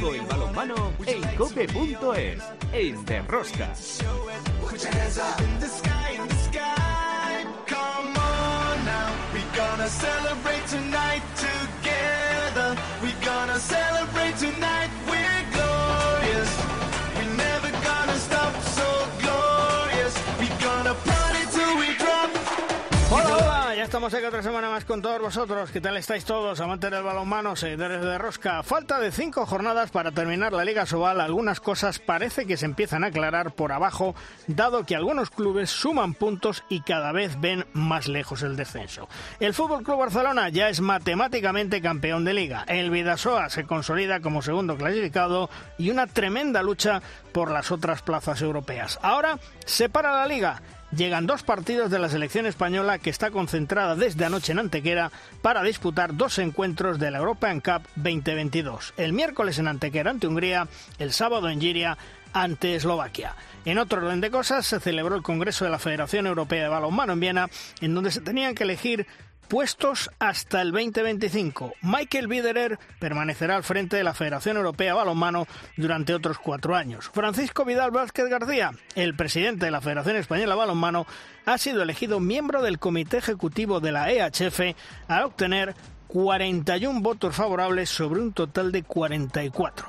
Todo el balonmano en cope.es, en Derrosca. We're gonna celebrate tonight together. We're gonna celebrate tonight. Estamos aquí otra semana más con todos vosotros. ¿Qué tal estáis todos? Amantes del balonmano, seguidores de Rosca. Falta de cinco jornadas para terminar la Liga Sobal. Algunas cosas parece que se empiezan a aclarar por abajo, dado que algunos clubes suman puntos y cada vez ven más lejos el descenso. El Fútbol Club Barcelona ya es matemáticamente campeón de Liga. El Vidasoa se consolida como segundo clasificado y una tremenda lucha por las otras plazas europeas. Ahora se para la Liga llegan dos partidos de la selección española que está concentrada desde anoche en Antequera para disputar dos encuentros de la European Cup 2022. El miércoles en Antequera ante Hungría, el sábado en Giria ante Eslovaquia. En otro orden de cosas, se celebró el Congreso de la Federación Europea de Balonmano en Viena, en donde se tenían que elegir puestos hasta el 2025. Michael Biederer permanecerá al frente de la Federación Europea Balonmano durante otros cuatro años. Francisco Vidal Vázquez García, el presidente de la Federación Española Balonmano, ha sido elegido miembro del Comité Ejecutivo de la EHF al obtener 41 votos favorables sobre un total de 44.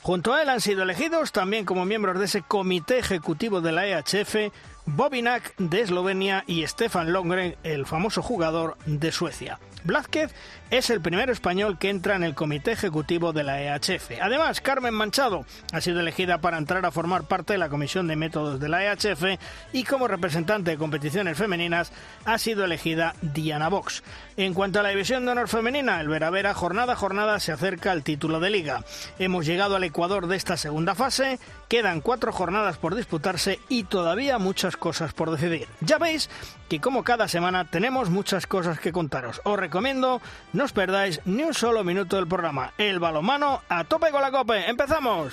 Junto a él han sido elegidos también como miembros de ese comité ejecutivo de la EHF Bobinak de Eslovenia y Stefan Longren, el famoso jugador de Suecia. Blázquez es el primer español que entra en el comité ejecutivo de la EHF. Además, Carmen Manchado ha sido elegida para entrar a formar parte de la comisión de métodos de la EHF y como representante de competiciones femeninas ha sido elegida Diana Box. En cuanto a la división de honor femenina, el Veravera jornada a jornada se acerca al título de liga. Hemos llegado al Ecuador de esta segunda fase, quedan cuatro jornadas por disputarse y todavía muchas cosas por decidir. Ya veis que como cada semana tenemos muchas cosas que contaros. Os recomiendo no os perdáis ni un solo minuto del programa. El balomano a tope con la cope. ¡Empezamos!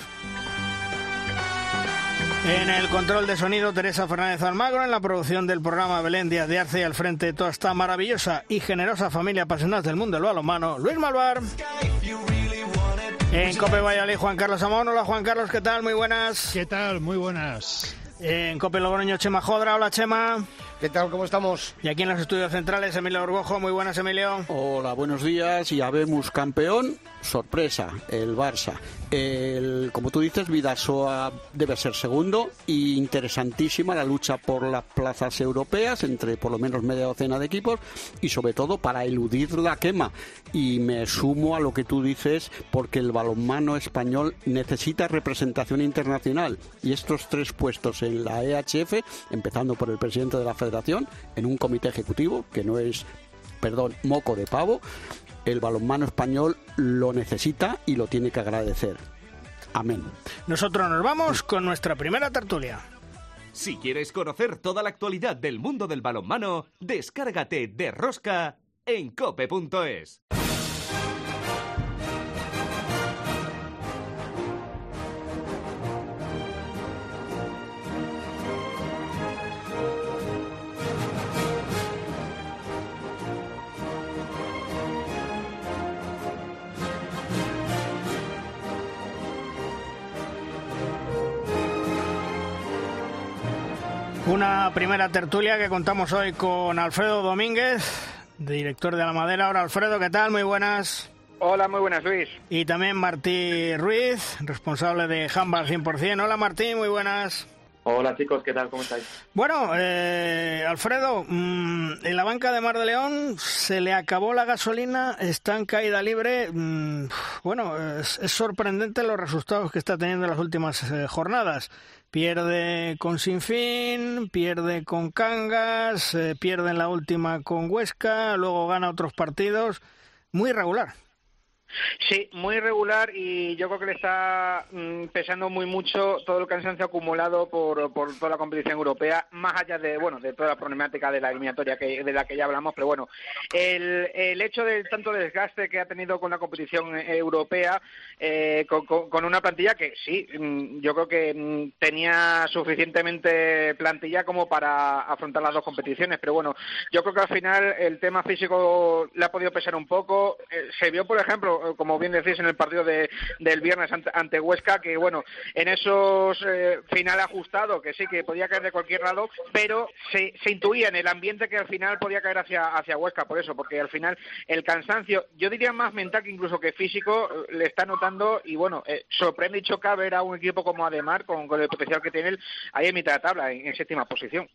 En el control de sonido, Teresa Fernández Almagro. En la producción del programa Belén Díaz de Arce. Y al frente de toda esta maravillosa y generosa familia apasionada del mundo del balomano, Luis Malvar. En Cope Valladolid, Juan Carlos Amón. Hola, Juan Carlos, ¿qué tal? Muy buenas. ¿Qué tal? Muy buenas. En Cope Logroño, Chema Jodra. Hola, Chema. ¿Qué tal? ¿Cómo estamos? Y aquí en los estudios centrales, Emilio Orgojo. Muy buenas, Emilio. Hola, buenos días. Ya vemos campeón. Sorpresa, el Barça. El, como tú dices, Vidasoa debe ser segundo. Y interesantísima la lucha por las plazas europeas entre por lo menos media docena de equipos. Y sobre todo para eludir la quema. Y me sumo a lo que tú dices porque el balonmano español necesita representación internacional. Y estos tres puestos en la EHF, empezando por el presidente de la Federación en un comité ejecutivo, que no es, perdón, moco de pavo, el balonmano español lo necesita y lo tiene que agradecer. Amén. Nosotros nos vamos con nuestra primera tertulia. Si quieres conocer toda la actualidad del mundo del balonmano, descárgate de Rosca en cope.es. Una primera tertulia que contamos hoy con Alfredo Domínguez, director de La Madera. Hola Alfredo, ¿qué tal? Muy buenas. Hola, muy buenas, Luis. Y también Martí Ruiz, responsable de Handball 100%. Hola Martín, muy buenas. Hola chicos, ¿qué tal? ¿Cómo estáis? Bueno, eh, Alfredo, mm, en la banca de Mar de León se le acabó la gasolina, está en caída libre. Mm, bueno, es, sorprendente los resultados que está teniendo en las últimas eh, jornadas. Pierde con Sinfín, pierde con Cangas, eh, pierde en la última con Huesca, luego gana otros partidos. Muy irregular. Sí, muy irregular y yo creo que le está mm, pesando muy mucho todo el cansancio acumulado por, por toda la competición europea, más allá de bueno de toda la problemática de la eliminatoria que, de la que ya hablamos, pero bueno, el, el hecho del tanto desgaste que ha tenido con la competición europea, eh, con, con- con una plantilla que sí, mm, yo creo que mm, tenía suficientemente plantilla como para afrontar las dos competiciones, pero bueno, yo creo que al final el tema físico le ha podido pesar un poco. Eh, se vio, por ejemplo, eh, como bien decís, en el partido de, del viernes ante, Huesca, que bueno, en esos eh, final ajustado, que sí, que podía caer de cualquier lado, pero se, se intuía en el ambiente que al final podía caer hacia, hacia Huesca, por eso, porque al final el cansancio, yo diría más mental que incluso que físico, eh, le está notando y bueno, eh, sorprende y choca ver a un equipo como Ademar, con, el potencial que tiene él, ahí en mitad de tabla, en, séptima posición.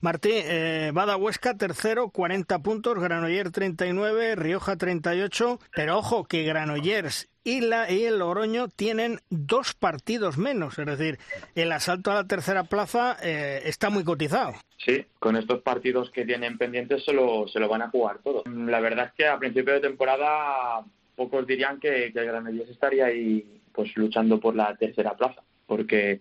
Martí, eh, Bada Huesca tercero, 40 puntos, Granoller 39, Rioja 38, pero ojo que Granollers y, la, y el Logroño tienen dos partidos menos, es decir, el asalto a la tercera plaza eh, está muy cotizado. Sí, con estos partidos que tienen pendientes se lo, se lo van a jugar todo. La verdad es que a principio de temporada pocos dirían que, que Granollers estaría ahí pues luchando por la tercera plaza porque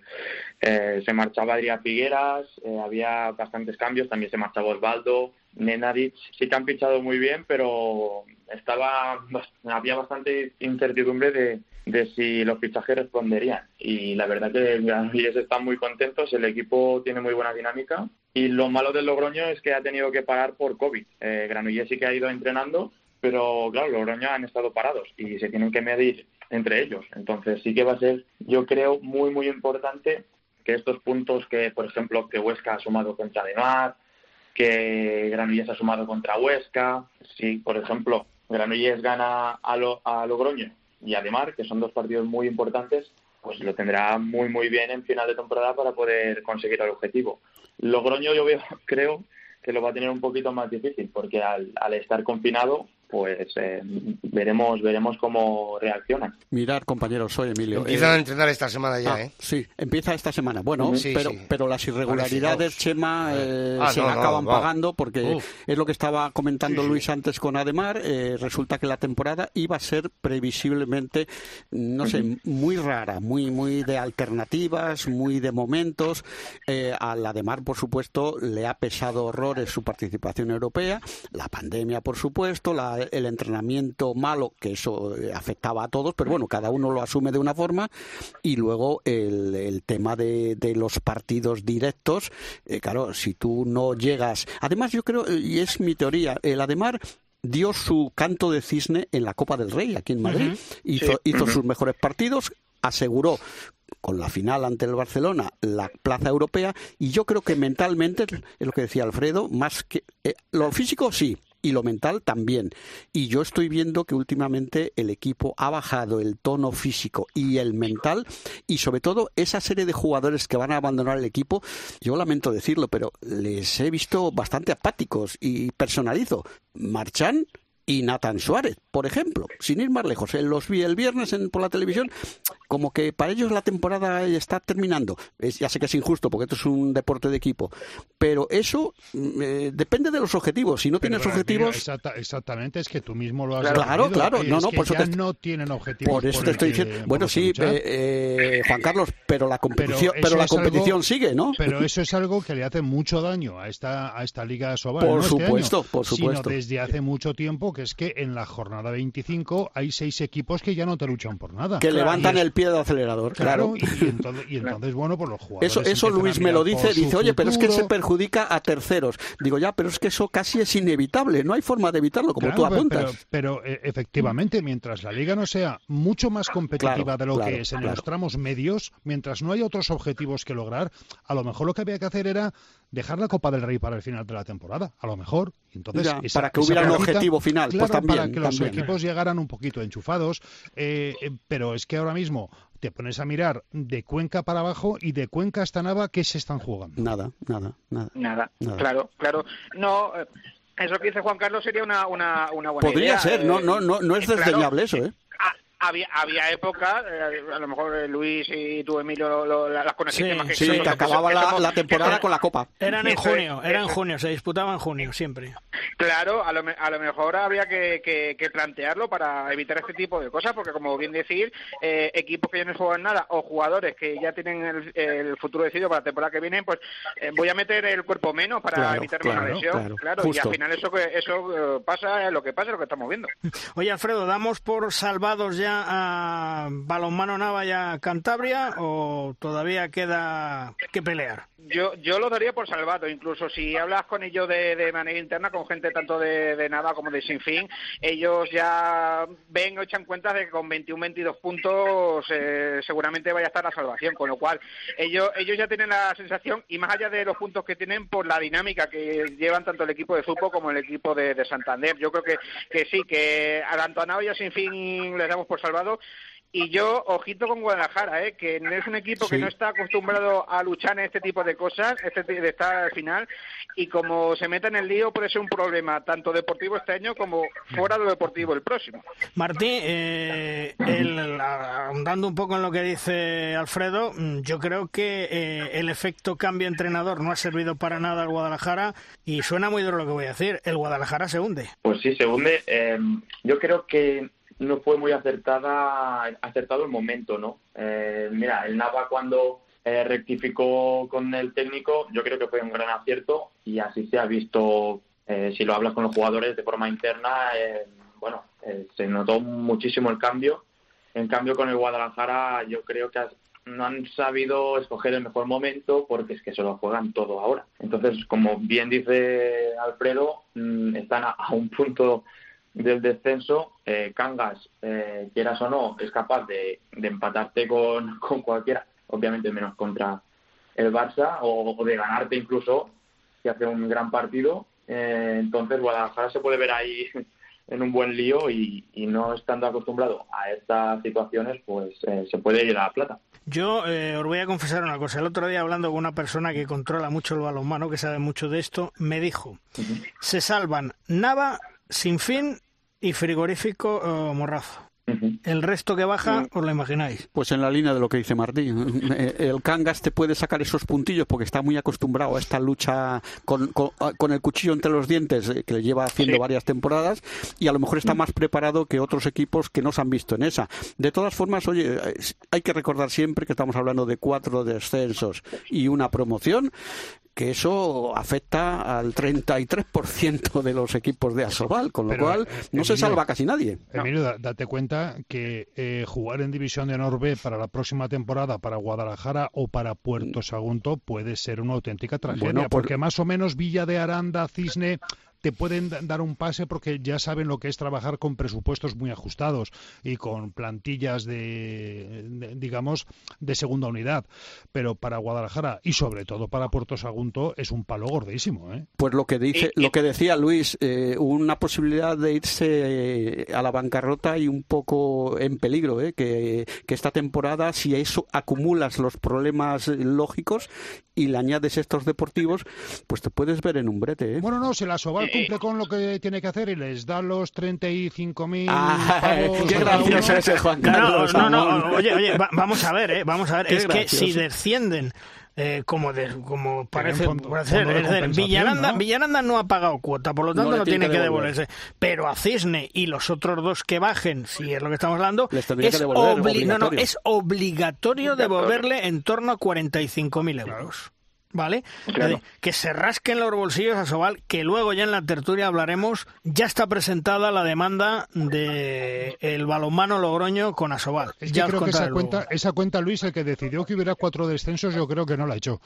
eh, se marchaba Adrián Figueras, eh, había bastantes cambios, también se marchaba Osvaldo, Nenadic, sí que han fichado muy bien, pero estaba había bastante incertidumbre de, de si los fichajes responderían. Y la verdad que Granollers están muy contentos, el equipo tiene muy buena dinámica. Y lo malo del Logroño es que ha tenido que parar por COVID. Eh, Granollers sí que ha ido entrenando, pero claro, Logroño han estado parados y se tienen que medir entre ellos. Entonces sí que va a ser, yo creo, muy, muy importante que estos puntos que, por ejemplo, que Huesca ha sumado contra Demar, que Granollers ha sumado contra Huesca, si, por ejemplo, Granollers gana a, Lo- a Logroño y a Demar, que son dos partidos muy importantes, pues lo tendrá muy, muy bien en final de temporada para poder conseguir el objetivo. Logroño yo veo, creo que lo va a tener un poquito más difícil, porque al, al estar confinado, pues eh, veremos veremos cómo reaccionan. Mirar, compañeros, soy Emilio. Empiezan Eh, a entrenar esta semana ya, Ah, ¿eh? Sí, empieza esta semana. Bueno, Sí, pero, sí. pero las irregularidades, Chema, eh, Ah, se no, acaban no. pagando porque Uf. es lo que estaba comentando Sí, sí. Luis antes con Ademar. eh, resulta que la temporada iba a ser previsiblemente, no sé, muy rara, muy, muy de alternativas, muy de momentos. Eh, al Ademar, por supuesto, le ha pesado horrores su participación europea, la pandemia, por supuesto, la- el entrenamiento malo, que eso eh, afectaba a todos, pero bueno, cada uno lo asume de una forma. Y luego el, el tema de, de los partidos directos, eh, claro, si tú no llegas. Además, yo creo, y es mi teoría, el Ademar dio su canto de cisne en la Copa del Rey aquí en Madrid. Hizo, hizo sus mejores partidos, aseguró con la final ante el Barcelona la plaza europea y yo creo que mentalmente es lo que decía Alfredo más que eh, lo físico sí y lo mental también. Y yo estoy viendo que últimamente el equipo ha bajado el tono físico y el mental y sobre todo esa serie de jugadores que van a abandonar el equipo yo lamento decirlo pero les he visto bastante apáticos y personalizo. Marchán y Nathan Suárez, por ejemplo, sin ir más lejos. Eh, Los vi el viernes en, por la televisión, como que para ellos la temporada está terminando. Es- ya sé que es injusto porque esto es un deporte de equipo, pero eso mm, eh, depende de los objetivos. Si no Pero, tienes objetivos, exacta- exactamente, es que tú mismo lo has Claro, definido. claro, Es no, no, por eso te- no tienen objetivos. por eso por te estoy diciendo. Bueno, sí, eh, eh, Juan Carlos, pero la competición, pero, la algo- competición sigue, ¿no? Pero eso es algo que le hace mucho daño a esta a esta Liga Sobal. Por no este supuesto, año, por supuesto. Sino desde hace mucho tiempo, que es que en la jornada 25 hay seis equipos que ya no te luchan por nada. que levantan es- el pie del acelerador, Claro, claro. y, entonces, y entonces, bueno, pues los jugadores. Eso, Luis me lo dice, por dice, oye, pero es que se perjudica a terceros. Digo, ya, pero es que eso casi es inevitable, no hay forma de evitarlo, como Claro, tú apuntas. Pero, pero, eh, efectivamente, mientras la liga no sea mucho más competitiva Claro, de lo claro, que es en claro. los tramos medios, mientras no hay otros objetivos que lograr, a lo mejor lo que había que hacer era dejar la Copa del Rey para el final de la temporada, a lo mejor. Entonces, Ya, esa- para que hubiera un objetivo final, pues claro, para también, que los equipos llegaran un poquito enchufados, eh, eh, pero es que ahora mismo te pones a mirar de Cuenca para abajo y de Cuenca hasta Nava, ¿qué se están jugando? Nada, nada, nada. Nada, Nada. claro, claro. No, eh, eso que dice Juan Carlos sería una, una, una buena Podría idea. ser, eh, no, no, no, no es claro, desdeñable eso, ¿eh? Ah, Había, había época, eh, a lo mejor eh, Luis y tú, Emilio, lo- lo- la- las conocéis Sí, más que Sí, que acababa la, temporada con la copa. Eran en junio, era en junio, se disputaba en junio siempre. Claro, a lo, me- a lo mejor habría que, que- que plantearlo para evitar este tipo de cosas, porque como bien decir, eh, equipos que ya no juegan nada o jugadores que ya tienen el, el futuro decidido para la temporada que viene, pues eh, voy a meter el cuerpo menos para Claro, evitar claro, una lesión. claro, Claro, y al final eso que eso pasa, es lo que pasa, lo que estamos viendo. Oye, Alfredo, ¿damos por salvados ya a Balonmano Nava y Cantabria o todavía queda que pelear? Yo, yo lo daría por salvado, incluso si hablas con ellos de, manera interna, con gente tanto de, de Nava como de Sinfín, ellos ya ven o echan cuenta de que con 21, 22 puntos eh, seguramente vaya a estar la salvación, con lo cual ellos, ellos ya tienen la sensación, y más allá de los puntos que tienen, por la dinámica que llevan tanto el equipo de fútbol como el equipo de, de Santander. Yo creo que, que sí, que a tanto a Nava y a Sinfín les damos por salvado, y yo, ojito con Guadalajara, ¿eh? que no es un equipo que no está acostumbrado a luchar en este tipo de cosas, este de estar al final, y como se meta en el lío puede ser un problema tanto deportivo este año como fuera de lo deportivo el próximo. Martín, eh, el- ahondando un poco en lo que dice Alfredo, mm, yo creo que eh, el efecto cambio entrenador no ha servido para nada al Guadalajara y suena muy duro lo que voy a decir, el Guadalajara se hunde. Pues sí, se hunde. Eh, yo creo que no fue muy acertada, acertado el momento, ¿no? Eh, mira, el Nava cuando eh, rectificó con el técnico, yo creo que fue un gran acierto y así se ha visto, eh, si lo hablas con los jugadores de forma interna, eh, bueno, eh, se notó muchísimo el cambio. En cambio, con el Guadalajara, yo creo que has- no han sabido escoger el mejor momento porque es que se lo juegan todo ahora. Entonces, como bien dice Alfredo, mm, están a, a un punto del descenso. Eh, Cangas, eh, quieras o no, es capaz de, de empatarte con, con cualquiera, obviamente menos contra el Barça, o, o de ganarte incluso si hace un gran partido. Eh, entonces, Guadalajara se puede ver ahí en un buen lío y, y no estando acostumbrado a estas situaciones, pues eh, se puede ir a la plata. Yo eh, os voy a confesar una cosa. El otro día hablando con una persona que controla mucho el balonmano, que sabe mucho de esto, me dijo, se salvan Nava, Sinfín y Frigorífico eh, Morrazo. El resto que baja, os lo imagináis. Pues en la línea de lo que dice Martín, eh, el Cangas te puede sacar esos puntillos porque está muy acostumbrado a esta lucha con, con- con el cuchillo entre los dientes eh, que le lleva haciendo varias temporadas y a lo mejor está más preparado que otros equipos que no se han visto en esa. De todas formas, oye, hay que recordar siempre que estamos hablando de cuatro descensos y una promoción que eso afecta al 33% de los equipos de Asobal, con lo Pero, cual eh, no se salva casi nadie. Emilio, da- date cuenta que eh, jugar en División de Honor B para la próxima temporada para Guadalajara o para Puerto Sagunto puede ser una auténtica tragedia, Bueno, por- porque más o menos Villa de Aranda, Cisne te pueden da- dar un pase porque ya saben lo que es trabajar con presupuestos muy ajustados y con plantillas de, de- digamos de segunda unidad, pero para Guadalajara y sobre todo para Puerto Sagunto es un palo gordísimo, ¿eh? Pues lo que dice, lo que decía Luis, eh, una posibilidad de irse eh, a la bancarrota y un poco en peligro, eh, que, que esta temporada, si eso acumulas los problemas eh, lógicos y le añades estos deportivos, pues te puedes ver en un brete. ¿eh? Bueno, no, si la Sobal cumple con lo que tiene que hacer y les da los 35.000 Ah, qué gracioso ese Juan No, Carlos. no, no, Amón. oye, oye, va- vamos a ver, eh, vamos a ver, Qué es que si descienden eh, como de, como parece, fondo- parece- fondo de es decir, compensación, Villaranda, ¿no? Villaranda no ha pagado cuota, por lo tanto No no, tiene que, que devolver. devolverse. Pero a Cisne y los otros dos que bajen, si es lo que estamos hablando, es, que devolver, obli- no, no, obligatorio. es obligatorio devolverle en torno a 45.000 euros. ¿Vale? Claro. Eh, Que se rasquen los bolsillos a Sobal, que luego ya en la tertulia hablaremos. Ya está presentada la demanda de el balonmano Logroño con Asobal. Es que ya os creo que esa luego. cuenta, esa cuenta, Luis, el que decidió que hubiera cuatro descensos, yo creo que no la ha hecho.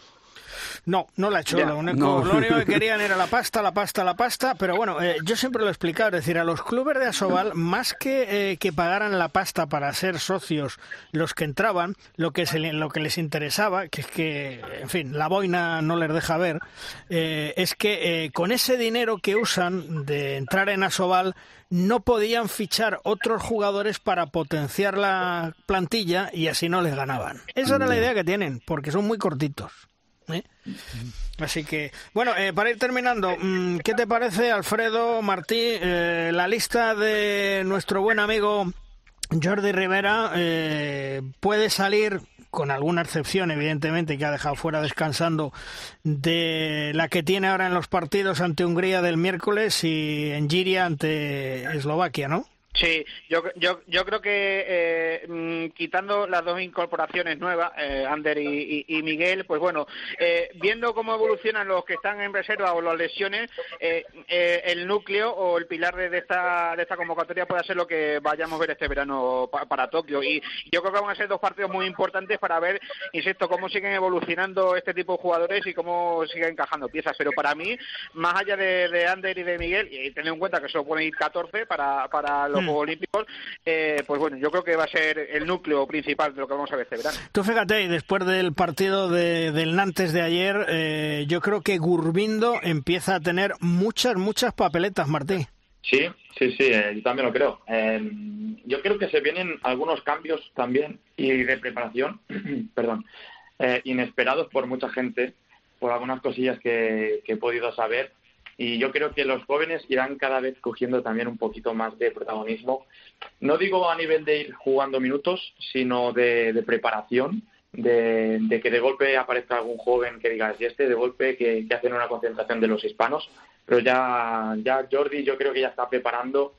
No, no la ha hecho. Ya. Lo, único, No. lo único que querían era la pasta, la pasta, la pasta. Pero bueno, eh, yo siempre lo he explicado. Es decir, a los clubes de Asobal, más que eh, que pagaran la pasta para ser socios los que entraban, lo que, se, lo que les interesaba, que es que, en fin, la boina no les deja ver, eh, es que eh, con ese dinero que usan de entrar en Asobal, no podían fichar otros jugadores para potenciar la plantilla y así no les ganaban. Esa era la idea que tienen, porque son muy cortitos. ¿Eh? Así que, bueno, eh, para ir terminando, mm, ¿qué te parece, Alfredo Martí, eh, la lista de nuestro buen amigo Jordi Rivera? eh, puede salir con alguna excepción, evidentemente, que ha dejado fuera descansando de la que tiene ahora en los partidos ante Hungría del miércoles y en Giria ante Eslovaquia, ¿no? Sí, yo, yo, yo creo que eh, mm, quitando las dos incorporaciones nuevas, eh, Ander y, Miguel, pues bueno, eh, viendo cómo evolucionan los que están en reserva o las lesiones, eh, eh, el núcleo o el pilar de, esta, de esta convocatoria puede ser lo que vayamos a ver este verano pa- para Tokio. Y yo creo que van a ser dos partidos muy importantes para ver, insisto, cómo siguen evolucionando este tipo de jugadores y cómo siguen encajando piezas. Pero para mí, más allá de, de Ander y de Miguel, y teniendo en cuenta que solo pueden ir 14 para, para los. Juegos Olímpicos, eh, pues bueno, yo creo que va a ser el núcleo principal de lo que vamos a ver este verano. Tú fíjate, y después del partido de- del Nantes de ayer, eh, yo creo que Gurbindo empieza a tener muchas, muchas papeletas, Martí. Sí, sí, sí, eh, yo también lo creo. Eh, yo creo que se vienen algunos cambios también y de preparación, perdón, eh, inesperados por mucha gente, por algunas cosillas que, que he podido saber. Y yo creo que los jóvenes irán cada vez cogiendo también un poquito más de protagonismo. No digo a nivel de ir jugando minutos, sino de, preparación, de, que de golpe aparezca algún joven que diga, y este de golpe que, que hacen una concentración de los hispanos pero ya, ya Jordi yo creo que ya está preparando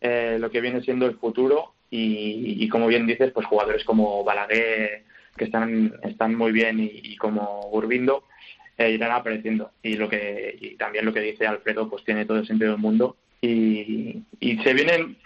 eh, lo que viene siendo el futuro y, y como bien dices, pues jugadores como Balaguer que están, están muy bien y, y como Urbindo eh, irán apareciendo. Y lo que y también lo que dice Alfredo pues tiene todo el sentido del mundo. Y, y se viene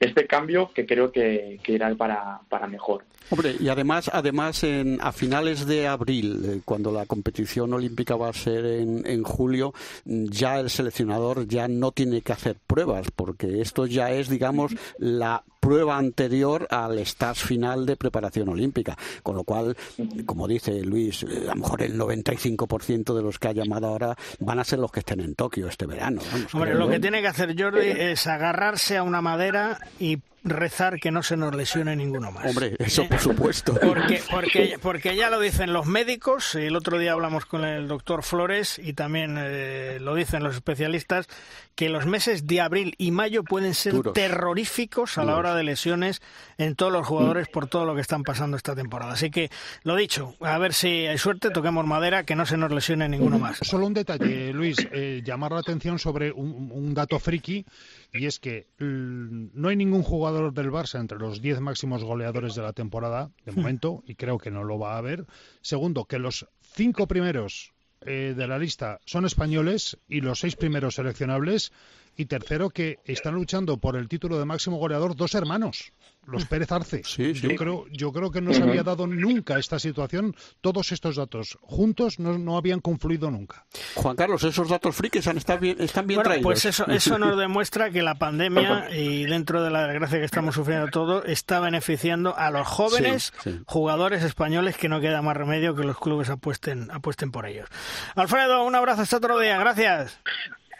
este cambio que creo que, que irá para, para mejor. Hombre, y además, además en, a finales de abril, eh, cuando la competición olímpica va a ser en, en julio, ya el seleccionador ya no tiene que hacer pruebas, porque esto ya es, digamos, la prueba anterior al stage final de preparación olímpica. Con lo cual, como dice Luis, eh, a lo mejor el 95% de los que ha llamado ahora van a ser los que estén en Tokio este verano. vamos, Hombre, lo que tiene que hacer Jordi es agarrarse a una madera y rezar que no se nos lesione ninguno más. Hombre, eso por supuesto. Porque, porque, porque ya lo dicen los médicos, el otro día hablamos con el doctor Flores y también eh, lo dicen los especialistas, que los meses de abril y mayo pueden ser Duros. terroríficos a la hora de lesiones en todos los jugadores por todo lo que están pasando esta temporada. Así que, lo dicho, a ver si hay suerte, toquemos madera, que no se nos lesione ninguno más. Solo un detalle, Luis, eh, llamar la atención sobre un, un dato friki y es que mm, no hay ningún jugador del Barça entre los 10 máximos goleadores de la temporada, de momento, y creo que no lo va a haber. Segundo, que los cinco primeros eh, de la lista son españoles y los seis primeros seleccionables. Y tercero, que están luchando por el título de máximo goleador dos hermanos, los Pérez Arce. Sí, sí. Yo creo, yo creo que no se había dado nunca esta situación. Todos estos datos juntos no, no habían confluido nunca. Juan Carlos, esos datos frikis han, están bien, están bien Bueno, traídos. pues eso, eso nos demuestra que la pandemia y dentro de la desgracia que estamos sufriendo todo está beneficiando a los jóvenes Sí, sí. jugadores españoles que no queda más remedio que los clubes apuesten apuesten por ellos. Alfredo, un abrazo hasta otro día, gracias.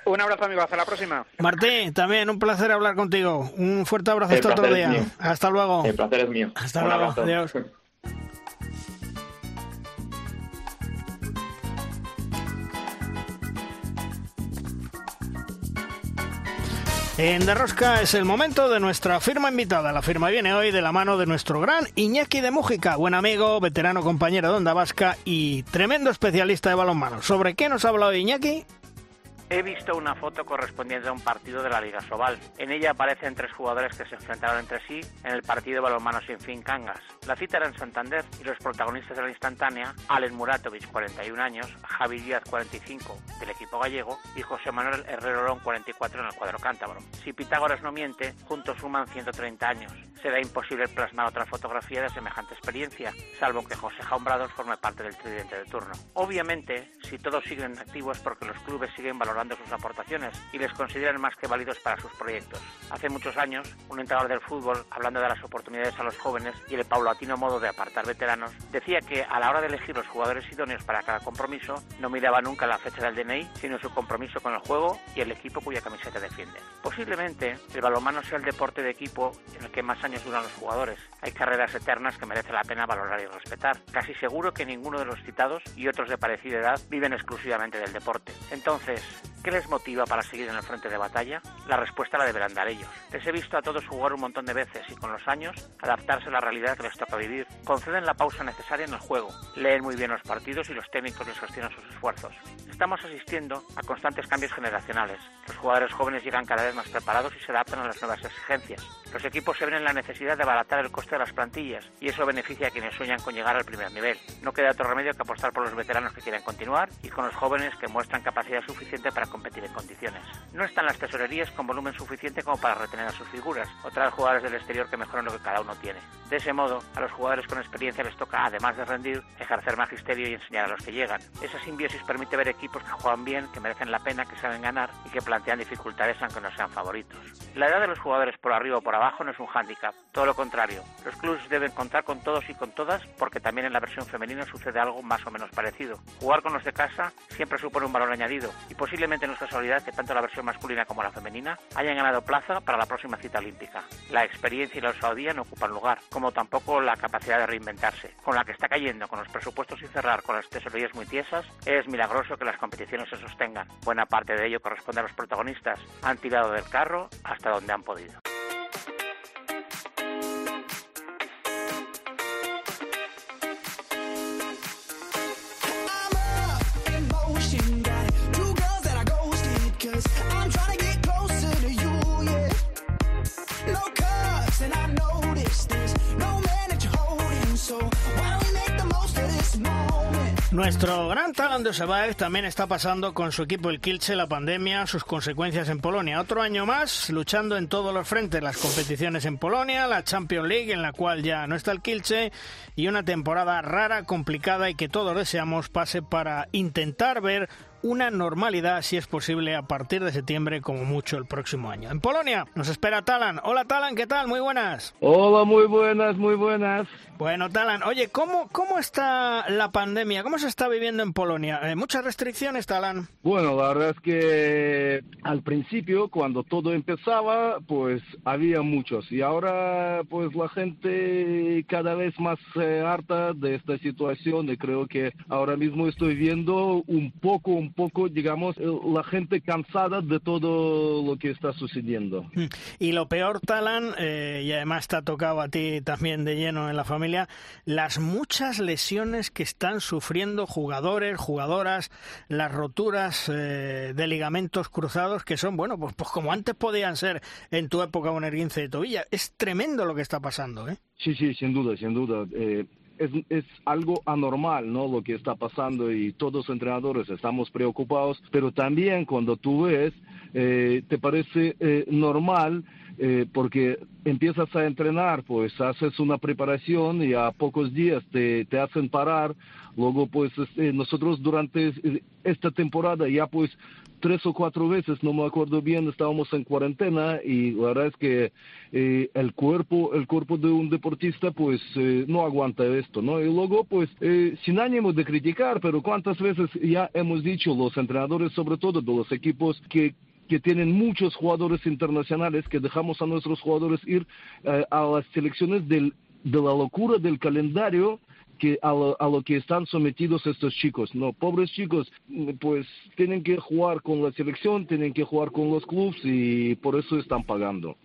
Un abrazo, amigo. Hasta la próxima. Martín, también un placer hablar contigo. Un fuerte abrazo El hasta otro día. Hasta luego. El placer es mío. Hasta Un luego. abrazo. Adiós. En Derrosca es el momento de nuestra firma invitada. La firma viene hoy de la mano de nuestro gran Iñaki de Mújica, buen amigo, veterano compañero de Onda Vasca y tremendo especialista de balonmano. ¿Sobre qué nos ha hablado Iñaki? He visto una foto correspondiente a un partido de la Liga Sobal. En ella aparecen tres jugadores que se enfrentaron entre sí en el partido balonmano sin fin Cangas. La cita era en Santander y los protagonistas de la instantánea, Alen Muratovic, 41 años, Javi Díaz, 45, del equipo gallego, y José Manuel Herrero Olón, 44, en el cuadro cántabro. Si Pitágoras no miente, juntos suman 130 años. Será imposible plasmar otra fotografía de semejante experiencia, salvo que José Jaumbrados forme parte del tridente de turno. Obviamente, si todos siguen activos porque los clubes siguen valorando sus aportaciones y les consideran más que válidos para sus proyectos. Hace muchos años, un entrenador del fútbol, hablando de las oportunidades a los jóvenes y el paulatino modo de apartar veteranos, decía que a la hora de elegir los jugadores idóneos para cada compromiso, no miraba nunca la fecha del DNI, sino su compromiso con el juego y el equipo cuya camiseta defiende. Posiblemente, el balonmano sea el deporte de equipo en el que más años duran los jugadores. Hay carreras eternas que merece la pena valorar y respetar. Casi seguro que ninguno de los citados y otros de parecida edad viven exclusivamente del deporte. Entonces, ¿Qué les motiva para seguir en el frente de batalla? La respuesta la deberán dar ellos. Les he visto a todos jugar un montón de veces y con los años adaptarse a la realidad que les toca vivir. Conceden la pausa necesaria en el juego, leen muy bien los partidos y los técnicos les sostienen sus esfuerzos. Estamos asistiendo a constantes cambios generacionales. Los jugadores jóvenes llegan cada vez más preparados y se adaptan a las nuevas exigencias. Los equipos se ven en la necesidad de abaratar el coste de las plantillas y eso beneficia a quienes sueñan con llegar al primer nivel. No queda otro remedio que apostar por los veteranos que quieren continuar y con los jóvenes que muestran capacidad suficiente para competir en condiciones. No están las tesorerías con volumen suficiente como para retener a sus figuras o traer jugadores del exterior que mejoren lo que cada uno tiene. De ese modo, a los jugadores con experiencia les toca, además de rendir, ejercer magisterio y enseñar a los que llegan. Esa simbiosis permite ver equipos que juegan bien, que merecen la pena, que saben ganar y que plantean dificultades aunque no sean favoritos. La edad de los jugadores por arriba o por abajo no es un hándicap, todo lo contrario. Los clubes deben contar con todos y con todas porque también en la versión femenina sucede algo más o menos parecido. Jugar con los de casa siempre supone un valor añadido y posiblemente no es casualidad que tanto la versión masculina como la femenina hayan ganado plaza para la próxima cita olímpica. La experiencia y la osadía no ocupan lugar, como tampoco la capacidad de reinventarse. Con la que está cayendo, con los presupuestos y cerrar con las tesorerías muy tiesas, es milagroso que las competiciones se sostengan. Buena parte de ello corresponde a los protagonistas. Han tirado del carro hasta donde han podido. Nuestro gran talento Sebaev también está pasando con su equipo el Kilche la pandemia, sus consecuencias en Polonia. Otro año más luchando en todos los frentes, las competiciones en Polonia, la Champions League en la cual ya no está el Kilche y una temporada rara, complicada y que todos deseamos pase para intentar ver una normalidad, si es posible, a partir de septiembre, como mucho el próximo año. En Polonia nos espera Talan. Hola Talan, ¿qué tal? Muy buenas. Hola, muy buenas, muy buenas. Bueno, Talan, oye, ¿cómo, cómo está la pandemia? ¿Cómo se está viviendo en Polonia? Eh, ¿Muchas restricciones, Talan? Bueno, la verdad es que al principio, cuando todo empezaba, pues había muchos. Y ahora, pues la gente cada vez más eh, harta de esta situación. Y creo que ahora mismo estoy viendo un poco, un poco, digamos, eh, la gente cansada de todo lo que está sucediendo. Mm. Y lo peor, Talan, eh, y además te ha tocado a ti también de lleno en la familia, las muchas lesiones que están sufriendo jugadores, jugadoras, las roturas eh, de ligamentos cruzados que son, bueno, pues, pues como antes podían ser en tu época un erguince de tobilla. Es tremendo lo que está pasando, ¿eh? Sí, sí, sin duda, sin duda. Eh, es, es, algo anormal, ¿no? Lo que está pasando y todos los entrenadores estamos preocupados, pero también cuando tú ves, eh, te parece normal eh, porque empiezas a entrenar, pues haces una preparación y a pocos días te, te hacen parar. Luego, pues este, nosotros durante esta temporada ya pues tres o cuatro veces, no me acuerdo bien, estábamos en cuarentena y la verdad es que eh, el cuerpo, el cuerpo de un deportista pues eh, no aguanta esto, ¿no? Y luego pues eh, sin ánimo de criticar, pero cuántas veces ya hemos dicho los entrenadores, sobre todo de los equipos que que tienen muchos jugadores internacionales, que dejamos a nuestros jugadores ir a las selecciones del, de la locura del calendario que a lo, que están sometidos estos chicos. No, pobres chicos, pues tienen que jugar con la selección, tienen que jugar con los clubes y por eso están pagando.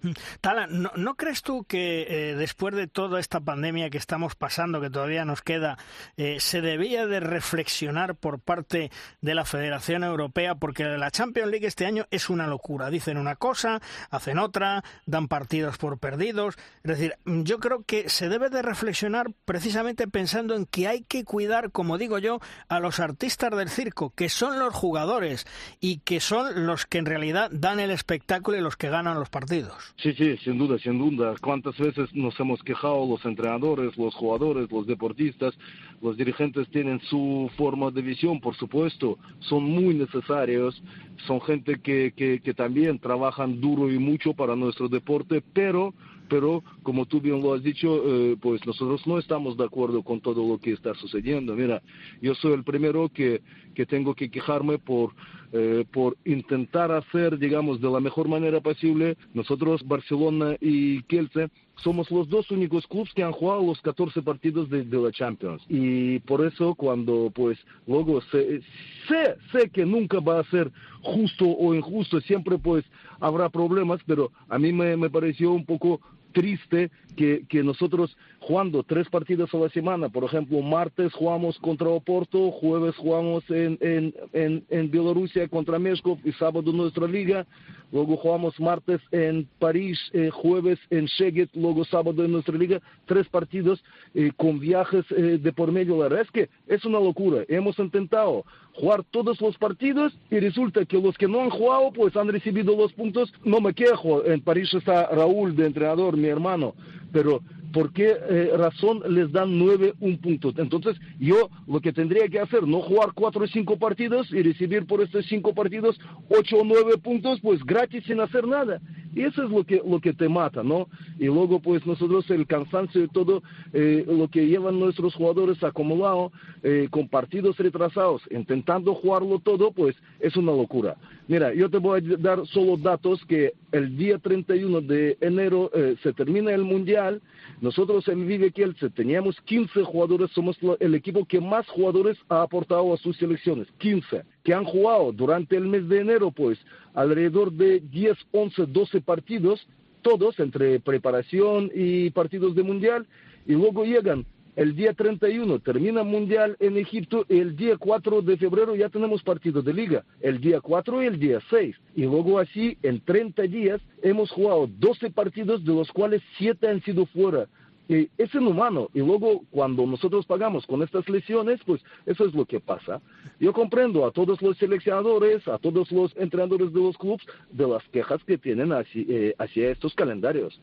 Tala, ¿no, crees tú que eh, después de toda esta pandemia que estamos pasando, que todavía nos queda, eh, se debía de reflexionar por parte de la Federación Europea? Porque la Champions League este año es una locura. Dicen una cosa, hacen otra, dan partidos por perdidos. Es decir, yo creo que se debe de reflexionar precisamente pensando en que hay que cuidar, como digo yo, a los artistas del circo, que son los jugadores y que son los que en realidad dan el espectáculo y los que ganan los partidos. Sí, sí, sin duda, sin duda. ¿Cuántas veces nos hemos quejado los entrenadores, los jugadores, los deportistas? Los dirigentes tienen su forma de visión, por supuesto, son muy necesarios, son gente que, que, que también trabajan duro y mucho para nuestro deporte, pero pero como tú bien lo has dicho, eh, pues nosotros no estamos de acuerdo con todo lo que está sucediendo. Mira, yo soy el primero que, que tengo que quejarme por, eh, por intentar hacer, digamos, de la mejor manera posible. Nosotros, Barcelona y Kielce, somos los dos únicos clubes que han jugado los 14 partidos de, de, la Champions. Y por eso cuando pues luego sé, sé, sé que nunca va a ser justo o injusto, siempre pues habrá problemas, pero a mí me, me pareció un poco triste que, que, nosotros jugando tres partidos a la semana, por ejemplo, martes jugamos contra Oporto, jueves jugamos en, en, en, Bielorrusia contra Meshkov y sábado nuestra liga, luego jugamos martes en París, eh, jueves en Szeged, luego sábado en nuestra liga, tres partidos eh, con viajes eh, de por medio. La verdad es que es una locura. Hemos intentado jugar todos los partidos y resulta que los que no han jugado pues han recibido los puntos. No me quejo, en París está Raúl de entrenador, mi hermano, pero ¿por qué eh, razón les dan nueve un punto? Entonces, yo lo que tendría que hacer, no jugar cuatro o cinco partidos y recibir por estos cinco partidos ocho o nueve puntos, pues gratis sin hacer nada. Y eso es lo que, lo que te mata, ¿no? Y luego, pues nosotros el cansancio y todo eh, lo que llevan nuestros jugadores acumulado eh, con partidos retrasados, intentando jugarlo todo, pues es una locura. Mira, yo te voy a dar solo datos que el día 31 de enero eh, se termina el Mundial. Nosotros en Vive Kielce teníamos 15 jugadores, somos el equipo que más jugadores ha aportado a sus selecciones, 15, que han jugado durante el mes de enero, pues alrededor de 10, 11, 12 partidos, todos entre preparación y partidos de Mundial, y luego llegan el día 31 termina Mundial en Egipto y el día 4 de febrero ya tenemos partido de liga, el día 4 y el día 6. Y luego así, en 30 días, hemos jugado 12 partidos, de los cuales 7 han sido fuera eh, es inhumano. Y luego, cuando nosotros pagamos con estas lesiones, pues eso es lo que pasa. Yo comprendo a todos los seleccionadores, a todos los entrenadores de los clubes, de las quejas que tienen hacia, eh, hacia estos calendarios.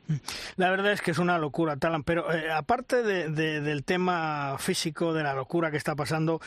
La verdad es que es una locura, Talan. Pero eh, aparte de, de, del tema físico, de la locura que está pasando,